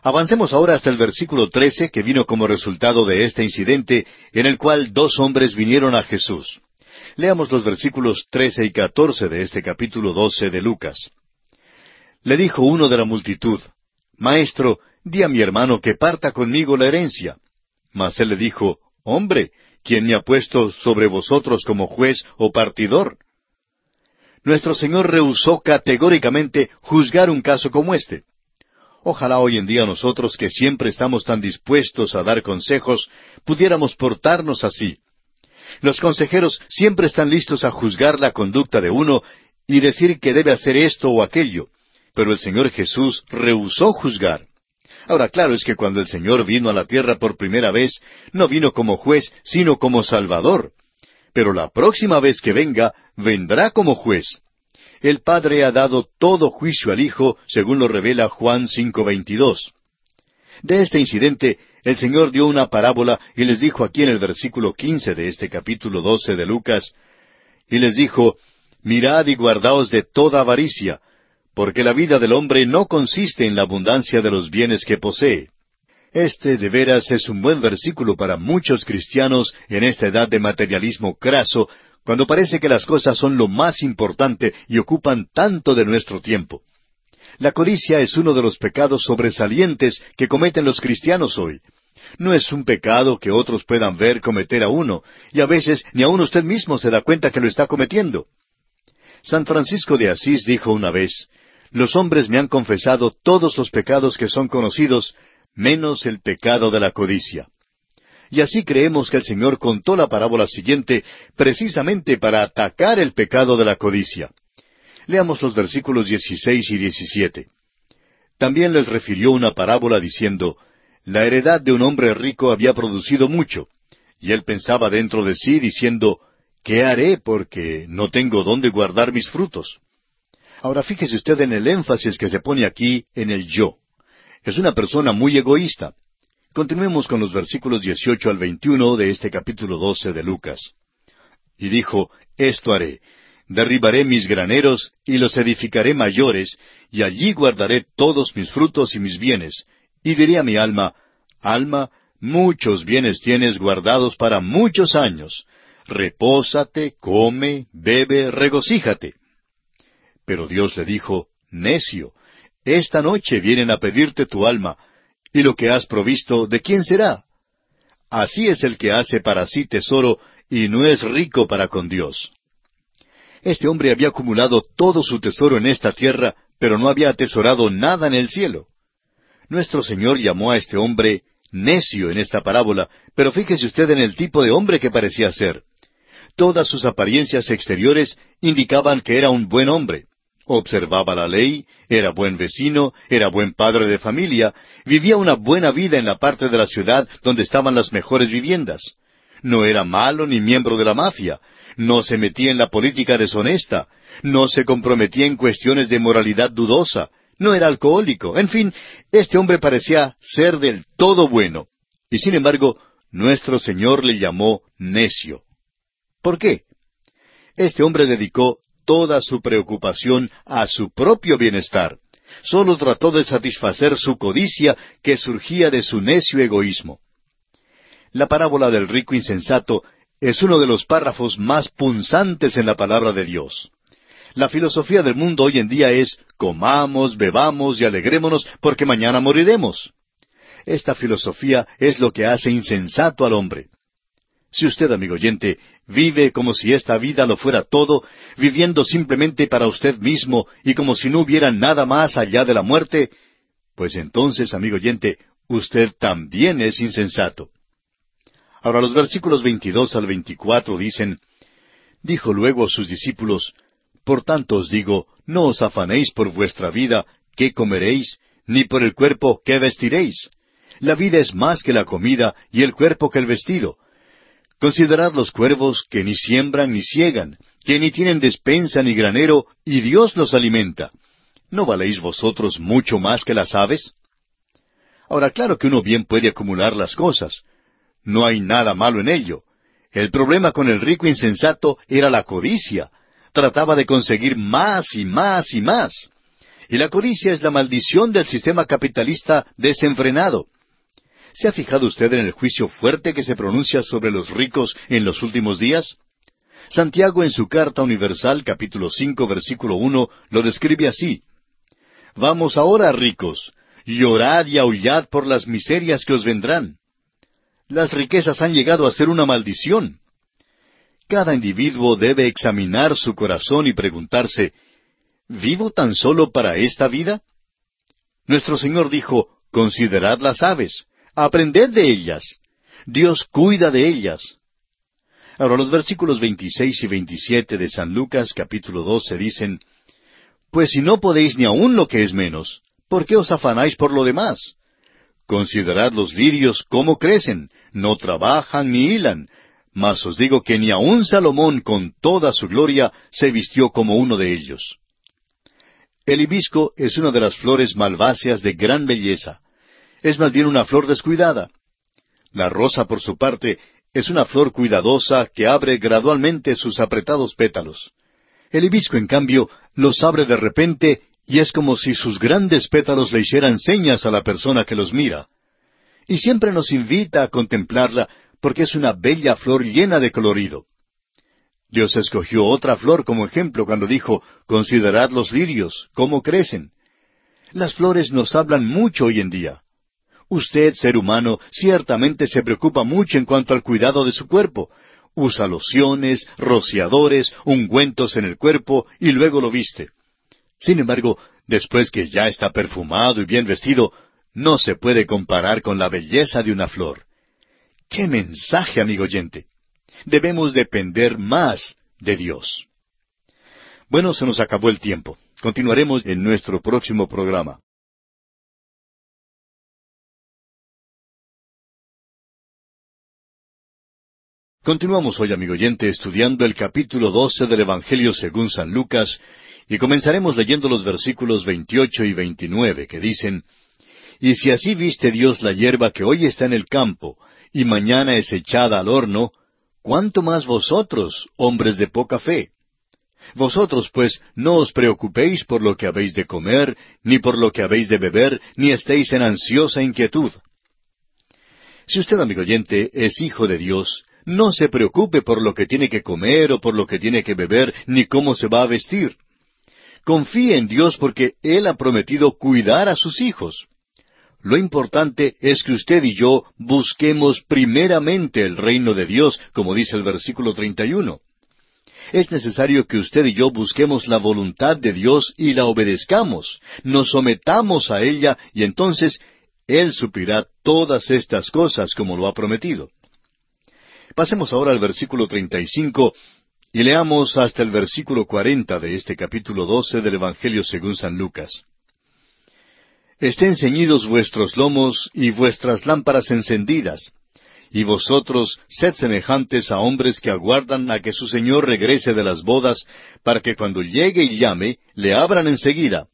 Avancemos ahora hasta el versículo trece que vino como resultado de este incidente en el cual dos hombres vinieron a Jesús. Leamos los versículos trece y catorce de este capítulo doce de Lucas. Le dijo uno de la multitud, Maestro, di a mi hermano que parta conmigo la herencia. Mas él le dijo, Hombre, ¿quién me ha puesto sobre vosotros como juez o partidor? Nuestro Señor rehusó categóricamente juzgar un caso como este. Ojalá hoy en día nosotros, que siempre estamos tan dispuestos a dar consejos, pudiéramos portarnos así. Los consejeros siempre están listos a juzgar la conducta de uno y decir que debe hacer esto o aquello, pero el Señor Jesús rehusó juzgar. Ahora, claro es que cuando el Señor vino a la tierra por primera vez, no vino como juez, sino como Salvador. Pero la próxima vez que venga, vendrá como juez el Padre ha dado todo juicio al Hijo, según lo revela Juan 5:22. De este incidente, el Señor dio una parábola y les dijo aquí en el versículo quince de este capítulo doce de Lucas, y les dijo, Mirad y guardaos de toda avaricia, porque la vida del hombre no consiste en la abundancia de los bienes que posee. Este de veras es un buen versículo para muchos cristianos en esta edad de materialismo craso, cuando parece que las cosas son lo más importante y ocupan tanto de nuestro tiempo. La codicia es uno de los pecados sobresalientes que cometen los cristianos hoy. No es un pecado que otros puedan ver cometer a uno, y a veces ni aun usted mismo se da cuenta que lo está cometiendo. San Francisco de Asís dijo una vez, Los hombres me han confesado todos los pecados que son conocidos, menos el pecado de la codicia. Y así creemos que el Señor contó la parábola siguiente precisamente para atacar el pecado de la codicia. Leamos los versículos 16 y 17. También les refirió una parábola diciendo, La heredad de un hombre rico había producido mucho, y él pensaba dentro de sí diciendo, ¿Qué haré porque no tengo dónde guardar mis frutos? Ahora fíjese usted en el énfasis que se pone aquí en el yo. Es una persona muy egoísta. Continuemos con los versículos 18 al 21 de este capítulo 12 de Lucas. Y dijo, Esto haré, derribaré mis graneros y los edificaré mayores, y allí guardaré todos mis frutos y mis bienes. Y diré a mi alma, Alma, muchos bienes tienes guardados para muchos años. Repósate, come, bebe, regocíjate. Pero Dios le dijo, Necio, esta noche vienen a pedirte tu alma, ¿Y lo que has provisto, de quién será? Así es el que hace para sí tesoro y no es rico para con Dios. Este hombre había acumulado todo su tesoro en esta tierra, pero no había atesorado nada en el cielo. Nuestro Señor llamó a este hombre necio en esta parábola, pero fíjese usted en el tipo de hombre que parecía ser. Todas sus apariencias exteriores indicaban que era un buen hombre observaba la ley, era buen vecino, era buen padre de familia, vivía una buena vida en la parte de la ciudad donde estaban las mejores viviendas. No era malo ni miembro de la mafia, no se metía en la política deshonesta, no se comprometía en cuestiones de moralidad dudosa, no era alcohólico, en fin, este hombre parecía ser del todo bueno. Y sin embargo, nuestro Señor le llamó necio. ¿Por qué? Este hombre dedicó toda su preocupación a su propio bienestar. Solo trató de satisfacer su codicia que surgía de su necio egoísmo. La parábola del rico insensato es uno de los párrafos más punzantes en la palabra de Dios. La filosofía del mundo hoy en día es comamos, bebamos y alegrémonos porque mañana moriremos. Esta filosofía es lo que hace insensato al hombre. Si usted, amigo oyente, vive como si esta vida lo fuera todo, viviendo simplemente para usted mismo y como si no hubiera nada más allá de la muerte, pues entonces, amigo oyente, usted también es insensato. Ahora los versículos 22 al 24 dicen, Dijo luego a sus discípulos, Por tanto os digo, no os afanéis por vuestra vida, qué comeréis, ni por el cuerpo, qué vestiréis. La vida es más que la comida, y el cuerpo que el vestido. Considerad los cuervos que ni siembran ni ciegan, que ni tienen despensa ni granero, y Dios los alimenta. ¿No valéis vosotros mucho más que las aves? Ahora, claro que uno bien puede acumular las cosas. No hay nada malo en ello. El problema con el rico insensato era la codicia. Trataba de conseguir más y más y más. Y la codicia es la maldición del sistema capitalista desenfrenado. ¿Se ha fijado usted en el juicio fuerte que se pronuncia sobre los ricos en los últimos días? Santiago en su carta universal capítulo cinco versículo uno lo describe así Vamos ahora, ricos, llorad y aullad por las miserias que os vendrán. Las riquezas han llegado a ser una maldición. Cada individuo debe examinar su corazón y preguntarse, ¿vivo tan solo para esta vida? Nuestro Señor dijo, considerad las aves, aprended de ellas. Dios cuida de ellas. Ahora los versículos 26 y 27 de San Lucas capítulo 12 dicen, Pues si no podéis ni aun lo que es menos, ¿por qué os afanáis por lo demás? Considerad los lirios cómo crecen, no trabajan ni hilan, mas os digo que ni aun Salomón con toda su gloria se vistió como uno de ellos. El hibisco es una de las flores malváceas de gran belleza. Es más bien una flor descuidada. La rosa, por su parte, es una flor cuidadosa que abre gradualmente sus apretados pétalos. El hibisco, en cambio, los abre de repente y es como si sus grandes pétalos le hicieran señas a la persona que los mira. Y siempre nos invita a contemplarla porque es una bella flor llena de colorido. Dios escogió otra flor como ejemplo cuando dijo, Considerad los lirios, cómo crecen. Las flores nos hablan mucho hoy en día. Usted, ser humano, ciertamente se preocupa mucho en cuanto al cuidado de su cuerpo. Usa lociones, rociadores, ungüentos en el cuerpo y luego lo viste. Sin embargo, después que ya está perfumado y bien vestido, no se puede comparar con la belleza de una flor. ¡Qué mensaje, amigo oyente! Debemos depender más de Dios. Bueno, se nos acabó el tiempo. Continuaremos en nuestro próximo programa. Continuamos hoy, amigo oyente, estudiando el capítulo 12 del Evangelio según San Lucas, y comenzaremos leyendo los versículos 28 y 29, que dicen, Y si así viste Dios la hierba que hoy está en el campo, y mañana es echada al horno, ¿cuánto más vosotros, hombres de poca fe? Vosotros, pues, no os preocupéis por lo que habéis de comer, ni por lo que habéis de beber, ni estéis en ansiosa inquietud. Si usted, amigo oyente, es hijo de Dios, no se preocupe por lo que tiene que comer o por lo que tiene que beber, ni cómo se va a vestir. Confíe en Dios porque Él ha prometido cuidar a sus hijos. Lo importante es que usted y yo busquemos primeramente el reino de Dios, como dice el versículo 31. Es necesario que usted y yo busquemos la voluntad de Dios y la obedezcamos, nos sometamos a ella y entonces Él suplirá todas estas cosas como lo ha prometido. Pasemos ahora al versículo 35 y leamos hasta el versículo 40 de este capítulo 12 del Evangelio según San Lucas. Estén ceñidos vuestros lomos y vuestras lámparas encendidas, y vosotros sed semejantes a hombres que aguardan a que su Señor regrese de las bodas, para que cuando llegue y llame, le abran enseguida.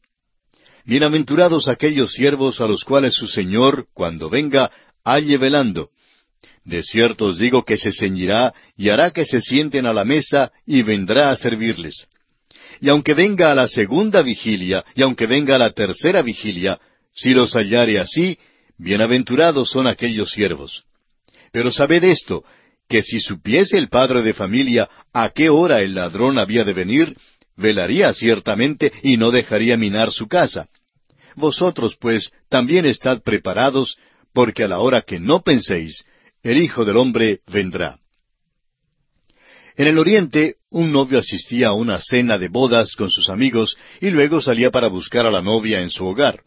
Bienaventurados aquellos siervos a los cuales su Señor, cuando venga, halle velando. De cierto os digo que se ceñirá y hará que se sienten a la mesa y vendrá a servirles. Y aunque venga a la segunda vigilia, y aunque venga a la tercera vigilia, si los hallare así, bienaventurados son aquellos siervos. Pero sabed esto, que si supiese el padre de familia a qué hora el ladrón había de venir, velaría ciertamente y no dejaría minar su casa. Vosotros, pues, también estad preparados, porque a la hora que no penséis, el Hijo del Hombre vendrá. En el Oriente, un novio asistía a una cena de bodas con sus amigos y luego salía para buscar a la novia en su hogar.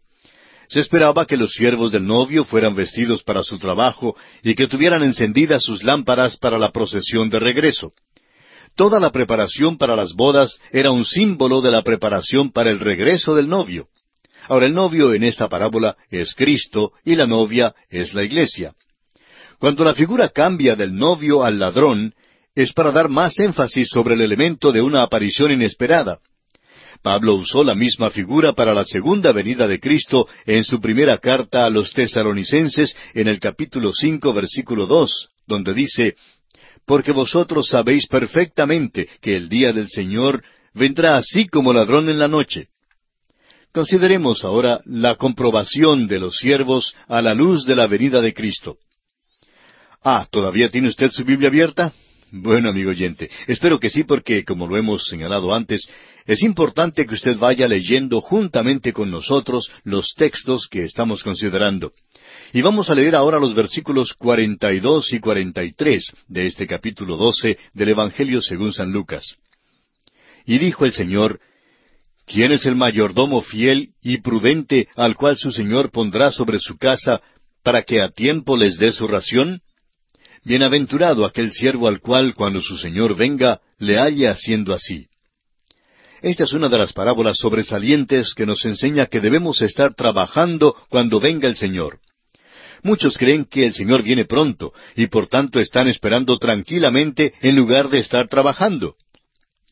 Se esperaba que los siervos del novio fueran vestidos para su trabajo y que tuvieran encendidas sus lámparas para la procesión de regreso. Toda la preparación para las bodas era un símbolo de la preparación para el regreso del novio. Ahora el novio en esta parábola es Cristo y la novia es la iglesia. Cuando la figura cambia del novio al ladrón, es para dar más énfasis sobre el elemento de una aparición inesperada. Pablo usó la misma figura para la segunda venida de Cristo en su primera carta a los tesalonicenses en el capítulo cinco versículo dos, donde dice Porque vosotros sabéis perfectamente que el día del Señor vendrá así como ladrón en la noche. Consideremos ahora la comprobación de los siervos a la luz de la venida de Cristo. Ah, ¿todavía tiene usted su Biblia abierta? Bueno, amigo oyente, espero que sí porque, como lo hemos señalado antes, es importante que usted vaya leyendo juntamente con nosotros los textos que estamos considerando. Y vamos a leer ahora los versículos 42 y 43 de este capítulo 12 del Evangelio según San Lucas. Y dijo el Señor, ¿Quién es el mayordomo fiel y prudente al cual su Señor pondrá sobre su casa para que a tiempo les dé su ración? Bienaventurado aquel siervo al cual, cuando su Señor venga, le halle haciendo así. Esta es una de las parábolas sobresalientes que nos enseña que debemos estar trabajando cuando venga el Señor. Muchos creen que el Señor viene pronto y por tanto están esperando tranquilamente en lugar de estar trabajando.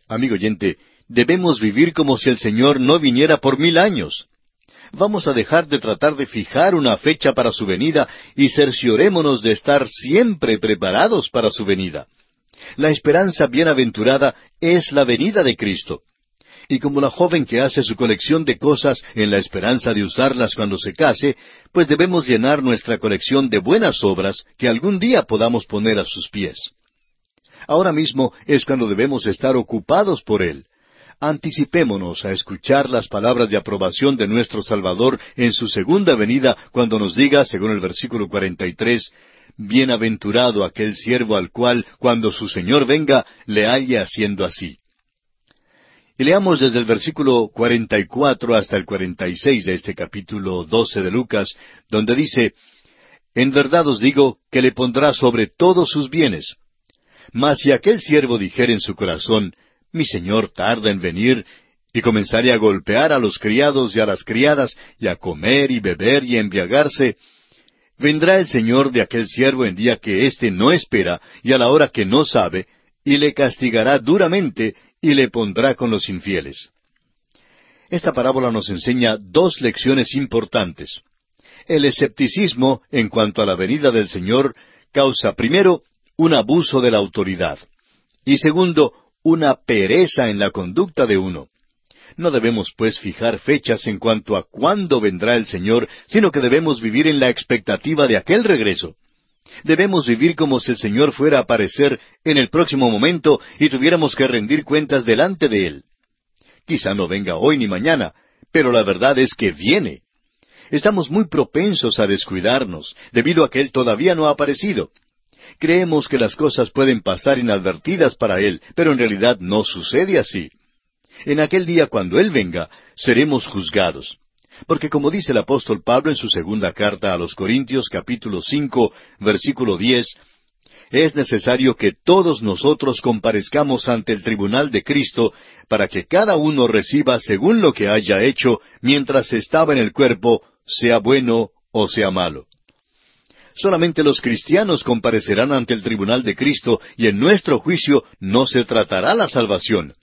Amigo oyente, debemos vivir como si el Señor no viniera por mil años. Vamos a dejar de tratar de fijar una fecha para su venida y cerciorémonos de estar siempre preparados para su venida. La esperanza bienaventurada es la venida de Cristo. Y como la joven que hace su colección de cosas en la esperanza de usarlas cuando se case, pues debemos llenar nuestra colección de buenas obras que algún día podamos poner a sus pies. Ahora mismo es cuando debemos estar ocupados por Él anticipémonos a escuchar las palabras de aprobación de nuestro Salvador en su segunda venida cuando nos diga, según el versículo 43, Bienaventurado aquel siervo al cual, cuando su Señor venga, le haya haciendo así. Y leamos desde el versículo 44 hasta el 46 de este capítulo 12 de Lucas, donde dice, En verdad os digo que le pondrá sobre todos sus bienes. Mas si aquel siervo dijere en su corazón, mi señor tarda en venir, y comenzaré a golpear a los criados y a las criadas, y a comer y beber y a embriagarse, vendrá el señor de aquel siervo en día que éste no espera y a la hora que no sabe, y le castigará duramente y le pondrá con los infieles. Esta parábola nos enseña dos lecciones importantes. El escepticismo en cuanto a la venida del Señor causa primero un abuso de la autoridad y segundo una pereza en la conducta de uno. No debemos, pues, fijar fechas en cuanto a cuándo vendrá el Señor, sino que debemos vivir en la expectativa de aquel regreso. Debemos vivir como si el Señor fuera a aparecer en el próximo momento y tuviéramos que rendir cuentas delante de Él. Quizá no venga hoy ni mañana, pero la verdad es que viene. Estamos muy propensos a descuidarnos, debido a que Él todavía no ha aparecido. Creemos que las cosas pueden pasar inadvertidas para Él, pero en realidad no sucede así. En aquel día cuando Él venga, seremos juzgados. Porque como dice el apóstol Pablo en su segunda carta a los Corintios capítulo cinco, versículo diez, es necesario que todos nosotros comparezcamos ante el tribunal de Cristo para que cada uno reciba según lo que haya hecho mientras estaba en el cuerpo, sea bueno o sea malo. Solamente los cristianos comparecerán ante el tribunal de Cristo y en nuestro juicio no se tratará la salvación.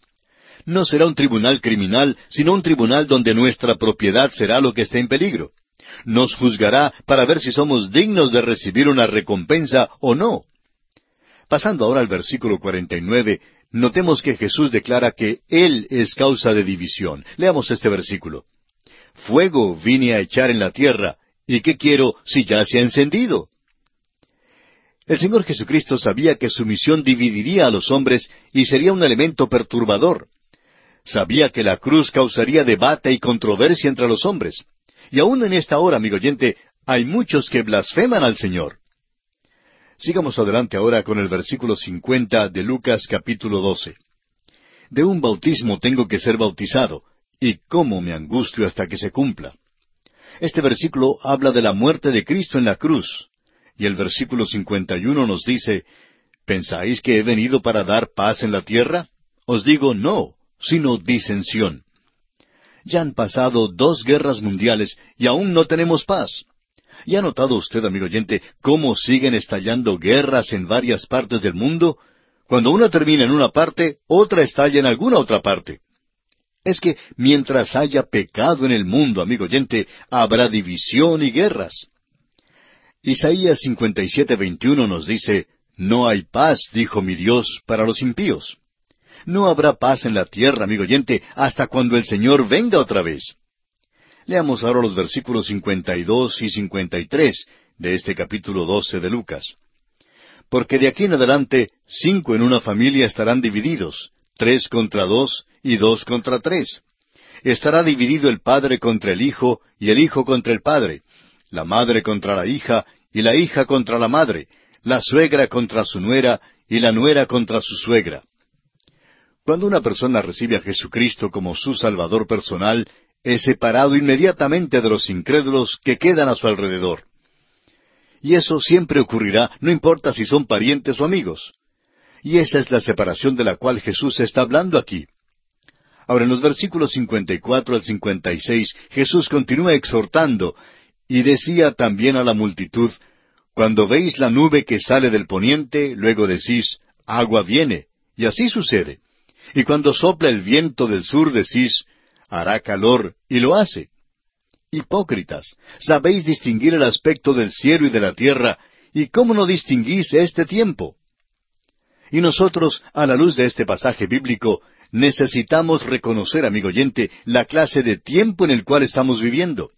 No será un tribunal criminal, sino un tribunal donde nuestra propiedad será lo que esté en peligro. Nos juzgará para ver si somos dignos de recibir una recompensa o no. Pasando ahora al versículo 49, notemos que Jesús declara que Él es causa de división. Leamos este versículo. Fuego vine a echar en la tierra, ¿Y qué quiero si ya se ha encendido? El Señor Jesucristo sabía que su misión dividiría a los hombres y sería un elemento perturbador. Sabía que la cruz causaría debate y controversia entre los hombres. Y aún en esta hora, amigo oyente, hay muchos que blasfeman al Señor. Sigamos adelante ahora con el versículo cincuenta de Lucas capítulo doce. De un bautismo tengo que ser bautizado, y cómo me angustio hasta que se cumpla. Este versículo habla de la muerte de Cristo en la cruz. Y el versículo 51 nos dice, ¿Pensáis que he venido para dar paz en la tierra? Os digo no, sino disensión. Ya han pasado dos guerras mundiales y aún no tenemos paz. ¿Y ha notado usted, amigo oyente, cómo siguen estallando guerras en varias partes del mundo? Cuando una termina en una parte, otra estalla en alguna otra parte. Es que mientras haya pecado en el mundo, amigo oyente, habrá división y guerras. Isaías 57:21 nos dice, No hay paz, dijo mi Dios, para los impíos. No habrá paz en la tierra, amigo oyente, hasta cuando el Señor venga otra vez. Leamos ahora los versículos 52 y 53 de este capítulo 12 de Lucas. Porque de aquí en adelante cinco en una familia estarán divididos, tres contra dos y dos contra tres. Estará dividido el padre contra el hijo y el hijo contra el padre, la madre contra la hija y la hija contra la madre, la suegra contra su nuera y la nuera contra su suegra. Cuando una persona recibe a Jesucristo como su Salvador personal, es separado inmediatamente de los incrédulos que quedan a su alrededor. Y eso siempre ocurrirá, no importa si son parientes o amigos. Y esa es la separación de la cual Jesús está hablando aquí. Ahora en los versículos 54 al 56 Jesús continúa exhortando y decía también a la multitud, Cuando veis la nube que sale del poniente, luego decís, agua viene, y así sucede. Y cuando sopla el viento del sur decís, hará calor, y lo hace. Hipócritas, sabéis distinguir el aspecto del cielo y de la tierra, y cómo no distinguís este tiempo. Y nosotros, a la luz de este pasaje bíblico, necesitamos reconocer, amigo oyente, la clase de tiempo en el cual estamos viviendo.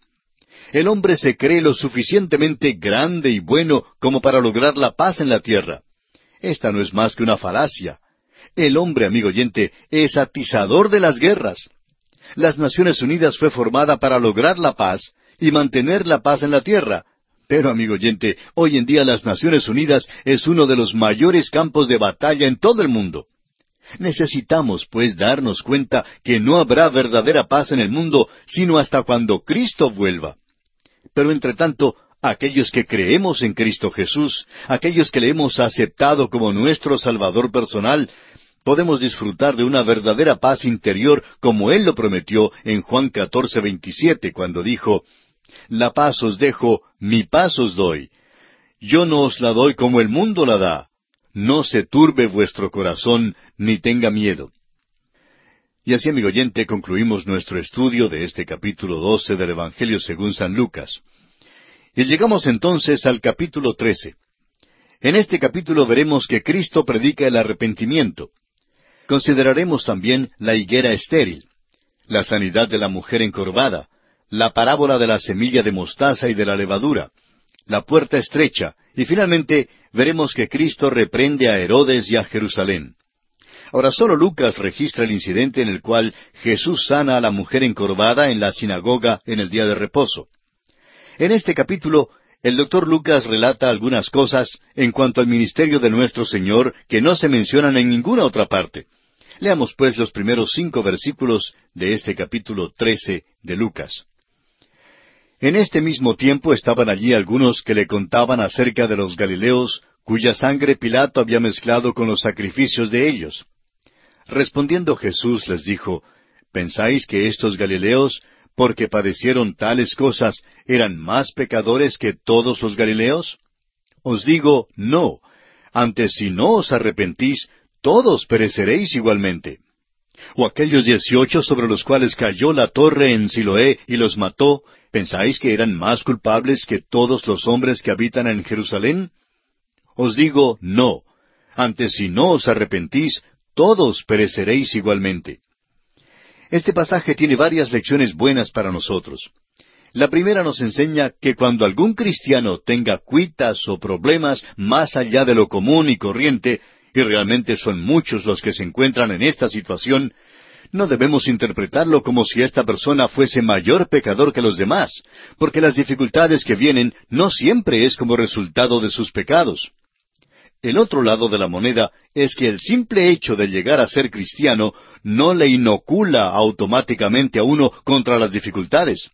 El hombre se cree lo suficientemente grande y bueno como para lograr la paz en la tierra. Esta no es más que una falacia. El hombre, amigo oyente, es atizador de las guerras las Naciones Unidas fue formada para lograr la paz y mantener la paz en la tierra. Pero, amigo oyente, hoy en día las Naciones Unidas es uno de los mayores campos de batalla en todo el mundo. Necesitamos, pues, darnos cuenta que no habrá verdadera paz en el mundo sino hasta cuando Cristo vuelva. Pero, entre tanto, aquellos que creemos en Cristo Jesús, aquellos que le hemos aceptado como nuestro Salvador personal, podemos disfrutar de una verdadera paz interior como Él lo prometió en Juan 14, 27, cuando dijo, La paz os dejo, mi paz os doy. Yo no os la doy como el mundo la da. No se turbe vuestro corazón, ni tenga miedo. Y así, amigo oyente, concluimos nuestro estudio de este capítulo 12 del Evangelio según San Lucas. Y llegamos entonces al capítulo 13. En este capítulo veremos que Cristo predica el arrepentimiento. Consideraremos también la higuera estéril, la sanidad de la mujer encorvada, la parábola de la semilla de mostaza y de la levadura, la puerta estrecha, y finalmente veremos que Cristo reprende a Herodes y a Jerusalén. Ahora solo Lucas registra el incidente en el cual Jesús sana a la mujer encorvada en la sinagoga en el día de reposo. En este capítulo, el doctor Lucas relata algunas cosas en cuanto al ministerio de nuestro Señor que no se mencionan en ninguna otra parte. Leamos pues los primeros cinco versículos de este capítulo trece de Lucas. En este mismo tiempo estaban allí algunos que le contaban acerca de los Galileos, cuya sangre Pilato había mezclado con los sacrificios de ellos. Respondiendo Jesús les dijo, ¿Pensáis que estos Galileos, porque padecieron tales cosas, eran más pecadores que todos los Galileos? Os digo, no. Antes si no os arrepentís, todos pereceréis igualmente. ¿O aquellos dieciocho sobre los cuales cayó la torre en Siloé y los mató, pensáis que eran más culpables que todos los hombres que habitan en Jerusalén? Os digo, no. Antes si no os arrepentís, todos pereceréis igualmente. Este pasaje tiene varias lecciones buenas para nosotros. La primera nos enseña que cuando algún cristiano tenga cuitas o problemas más allá de lo común y corriente, y realmente son muchos los que se encuentran en esta situación, no debemos interpretarlo como si esta persona fuese mayor pecador que los demás, porque las dificultades que vienen no siempre es como resultado de sus pecados. El otro lado de la moneda es que el simple hecho de llegar a ser cristiano no le inocula automáticamente a uno contra las dificultades.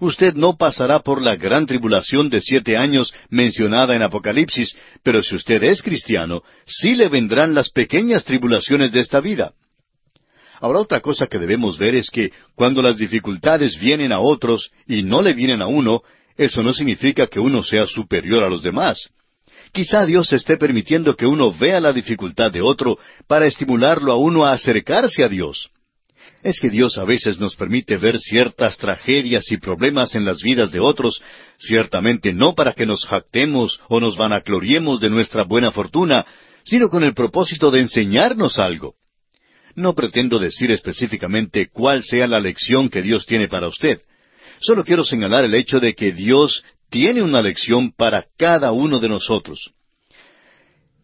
Usted no pasará por la gran tribulación de siete años mencionada en Apocalipsis, pero si usted es cristiano, sí le vendrán las pequeñas tribulaciones de esta vida. Ahora otra cosa que debemos ver es que cuando las dificultades vienen a otros y no le vienen a uno, eso no significa que uno sea superior a los demás. Quizá Dios esté permitiendo que uno vea la dificultad de otro para estimularlo a uno a acercarse a Dios. Es que Dios a veces nos permite ver ciertas tragedias y problemas en las vidas de otros, ciertamente no para que nos jactemos o nos vanagloriemos de nuestra buena fortuna, sino con el propósito de enseñarnos algo. No pretendo decir específicamente cuál sea la lección que Dios tiene para usted. Solo quiero señalar el hecho de que Dios tiene una lección para cada uno de nosotros.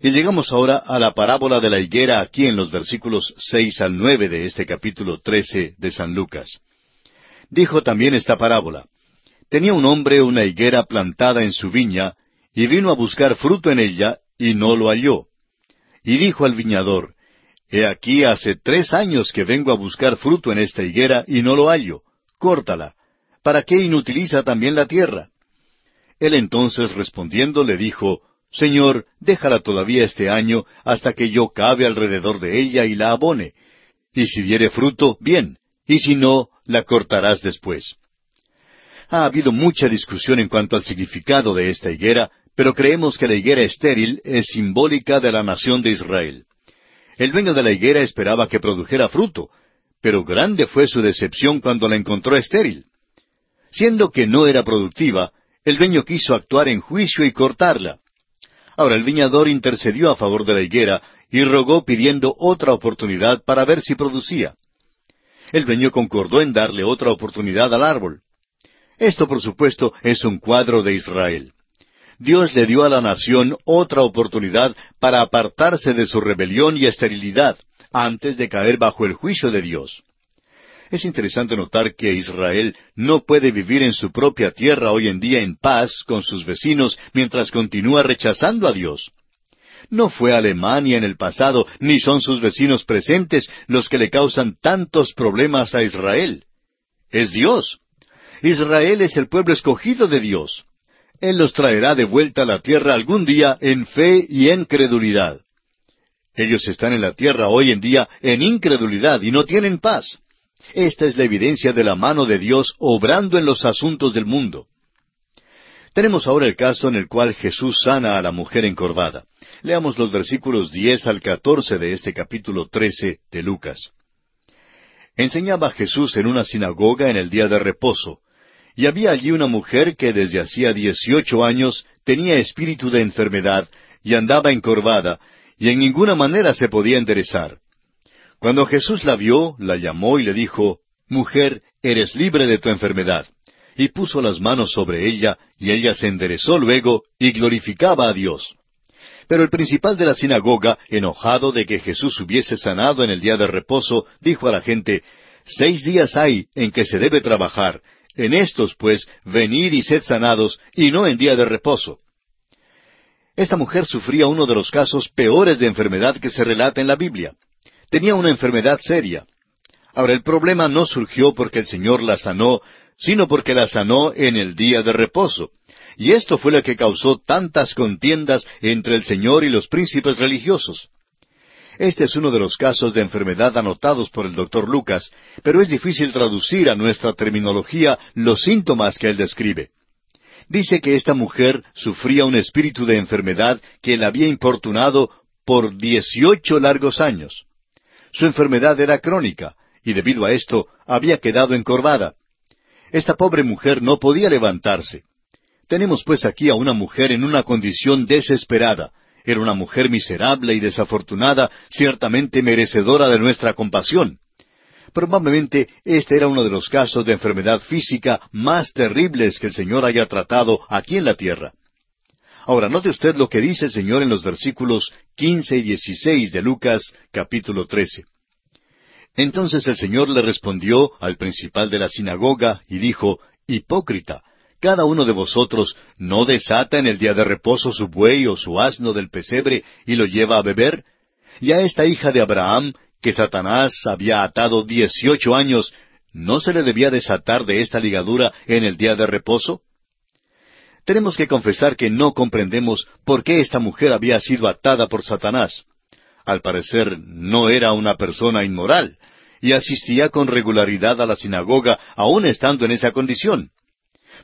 Y llegamos ahora a la parábola de la higuera aquí en los versículos seis al nueve de este capítulo trece de San Lucas. Dijo también esta parábola. Tenía un hombre una higuera plantada en su viña, y vino a buscar fruto en ella, y no lo halló. Y dijo al viñador, He aquí hace tres años que vengo a buscar fruto en esta higuera, y no lo hallo. Córtala. ¿Para qué inutiliza también la tierra? Él entonces respondiendo le dijo, Señor, déjala todavía este año hasta que yo cabe alrededor de ella y la abone. Y si diere fruto, bien, y si no, la cortarás después. Ha habido mucha discusión en cuanto al significado de esta higuera, pero creemos que la higuera estéril es simbólica de la nación de Israel. El dueño de la higuera esperaba que produjera fruto, pero grande fue su decepción cuando la encontró estéril. Siendo que no era productiva, el dueño quiso actuar en juicio y cortarla. Ahora el viñador intercedió a favor de la higuera y rogó pidiendo otra oportunidad para ver si producía. El dueño concordó en darle otra oportunidad al árbol. Esto, por supuesto, es un cuadro de Israel. Dios le dio a la nación otra oportunidad para apartarse de su rebelión y esterilidad, antes de caer bajo el juicio de Dios. Es interesante notar que Israel no puede vivir en su propia tierra hoy en día en paz con sus vecinos mientras continúa rechazando a Dios. No fue Alemania en el pasado, ni son sus vecinos presentes los que le causan tantos problemas a Israel. Es Dios. Israel es el pueblo escogido de Dios. Él los traerá de vuelta a la tierra algún día en fe y en credulidad. Ellos están en la tierra hoy en día en incredulidad y no tienen paz. Esta es la evidencia de la mano de Dios obrando en los asuntos del mundo. Tenemos ahora el caso en el cual Jesús sana a la mujer encorvada. Leamos los versículos diez al catorce de este capítulo trece de Lucas. Enseñaba Jesús en una sinagoga en el día de reposo, y había allí una mujer que desde hacía dieciocho años tenía espíritu de enfermedad y andaba encorvada, y en ninguna manera se podía enderezar. Cuando Jesús la vio, la llamó y le dijo, Mujer, eres libre de tu enfermedad. Y puso las manos sobre ella, y ella se enderezó luego y glorificaba a Dios. Pero el principal de la sinagoga, enojado de que Jesús hubiese sanado en el día de reposo, dijo a la gente, Seis días hay en que se debe trabajar. En estos, pues, venid y sed sanados, y no en día de reposo. Esta mujer sufría uno de los casos peores de enfermedad que se relata en la Biblia tenía una enfermedad seria. Ahora, el problema no surgió porque el Señor la sanó, sino porque la sanó en el día de reposo. Y esto fue lo que causó tantas contiendas entre el Señor y los príncipes religiosos. Este es uno de los casos de enfermedad anotados por el doctor Lucas, pero es difícil traducir a nuestra terminología los síntomas que él describe. Dice que esta mujer sufría un espíritu de enfermedad que la había importunado por dieciocho largos años. Su enfermedad era crónica, y debido a esto había quedado encorvada. Esta pobre mujer no podía levantarse. Tenemos pues aquí a una mujer en una condición desesperada. Era una mujer miserable y desafortunada, ciertamente merecedora de nuestra compasión. Probablemente este era uno de los casos de enfermedad física más terribles que el Señor haya tratado aquí en la tierra. Ahora, note usted lo que dice el Señor en los versículos quince y dieciséis de Lucas capítulo trece. Entonces el Señor le respondió al principal de la sinagoga y dijo, Hipócrita, cada uno de vosotros no desata en el día de reposo su buey o su asno del pesebre y lo lleva a beber? Y a esta hija de Abraham, que Satanás había atado dieciocho años, ¿no se le debía desatar de esta ligadura en el día de reposo? Tenemos que confesar que no comprendemos por qué esta mujer había sido atada por Satanás. Al parecer no era una persona inmoral, y asistía con regularidad a la sinagoga aun estando en esa condición.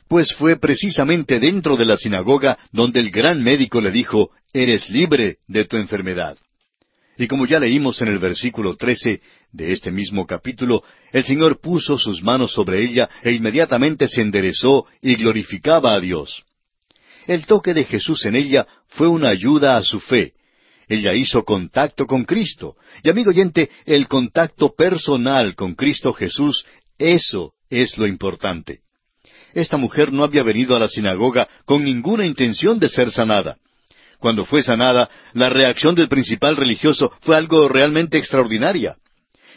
pues fue precisamente dentro de la sinagoga donde el gran médico le dijo, Eres libre de tu enfermedad. Y como ya leímos en el versículo trece de este mismo capítulo, el Señor puso sus manos sobre ella e inmediatamente se enderezó y glorificaba a Dios. El toque de Jesús en ella fue una ayuda a su fe. Ella hizo contacto con Cristo. Y amigo oyente, el contacto personal con Cristo Jesús, eso es lo importante. Esta mujer no había venido a la sinagoga con ninguna intención de ser sanada. Cuando fue sanada, la reacción del principal religioso fue algo realmente extraordinaria.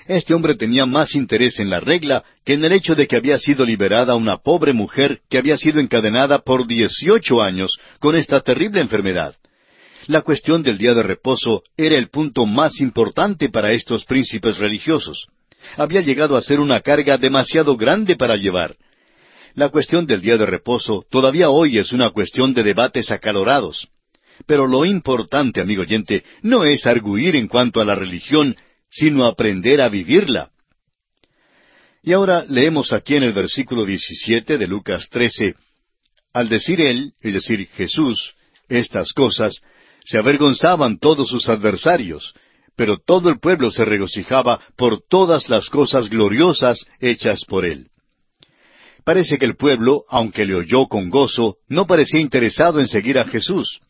Este hombre tenía más interés en la regla que en el hecho de que había sido liberada una pobre mujer que había sido encadenada por dieciocho años con esta terrible enfermedad. La cuestión del día de reposo era el punto más importante para estos príncipes religiosos. Había llegado a ser una carga demasiado grande para llevar. La cuestión del día de reposo todavía hoy es una cuestión de debates acalorados. Pero lo importante, amigo oyente, no es arguir en cuanto a la religión, sino aprender a vivirla. Y ahora leemos aquí en el versículo 17 de Lucas 13, al decir él, es decir, Jesús, estas cosas, se avergonzaban todos sus adversarios, pero todo el pueblo se regocijaba por todas las cosas gloriosas hechas por él. Parece que el pueblo, aunque le oyó con gozo, no parecía interesado en seguir a Jesús.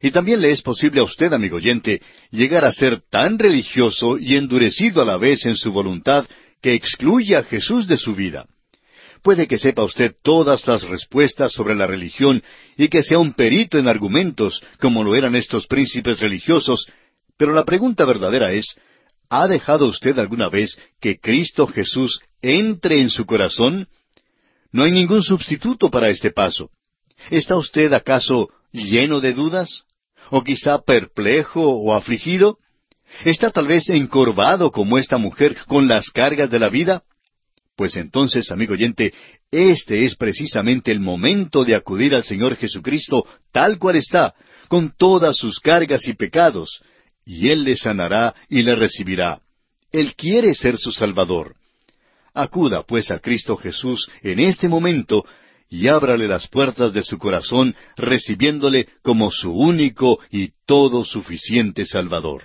Y también le es posible a usted, amigo oyente, llegar a ser tan religioso y endurecido a la vez en su voluntad que excluye a Jesús de su vida. Puede que sepa usted todas las respuestas sobre la religión y que sea un perito en argumentos, como lo eran estos príncipes religiosos, pero la pregunta verdadera es, ¿ha dejado usted alguna vez que Cristo Jesús entre en su corazón? No hay ningún sustituto para este paso. ¿Está usted acaso lleno de dudas? ¿O quizá perplejo o afligido? ¿Está tal vez encorvado como esta mujer con las cargas de la vida? Pues entonces, amigo oyente, este es precisamente el momento de acudir al Señor Jesucristo tal cual está, con todas sus cargas y pecados, y Él le sanará y le recibirá. Él quiere ser su Salvador. Acuda pues a Cristo Jesús en este momento y ábrale las puertas de su corazón, recibiéndole como su único y todo suficiente Salvador.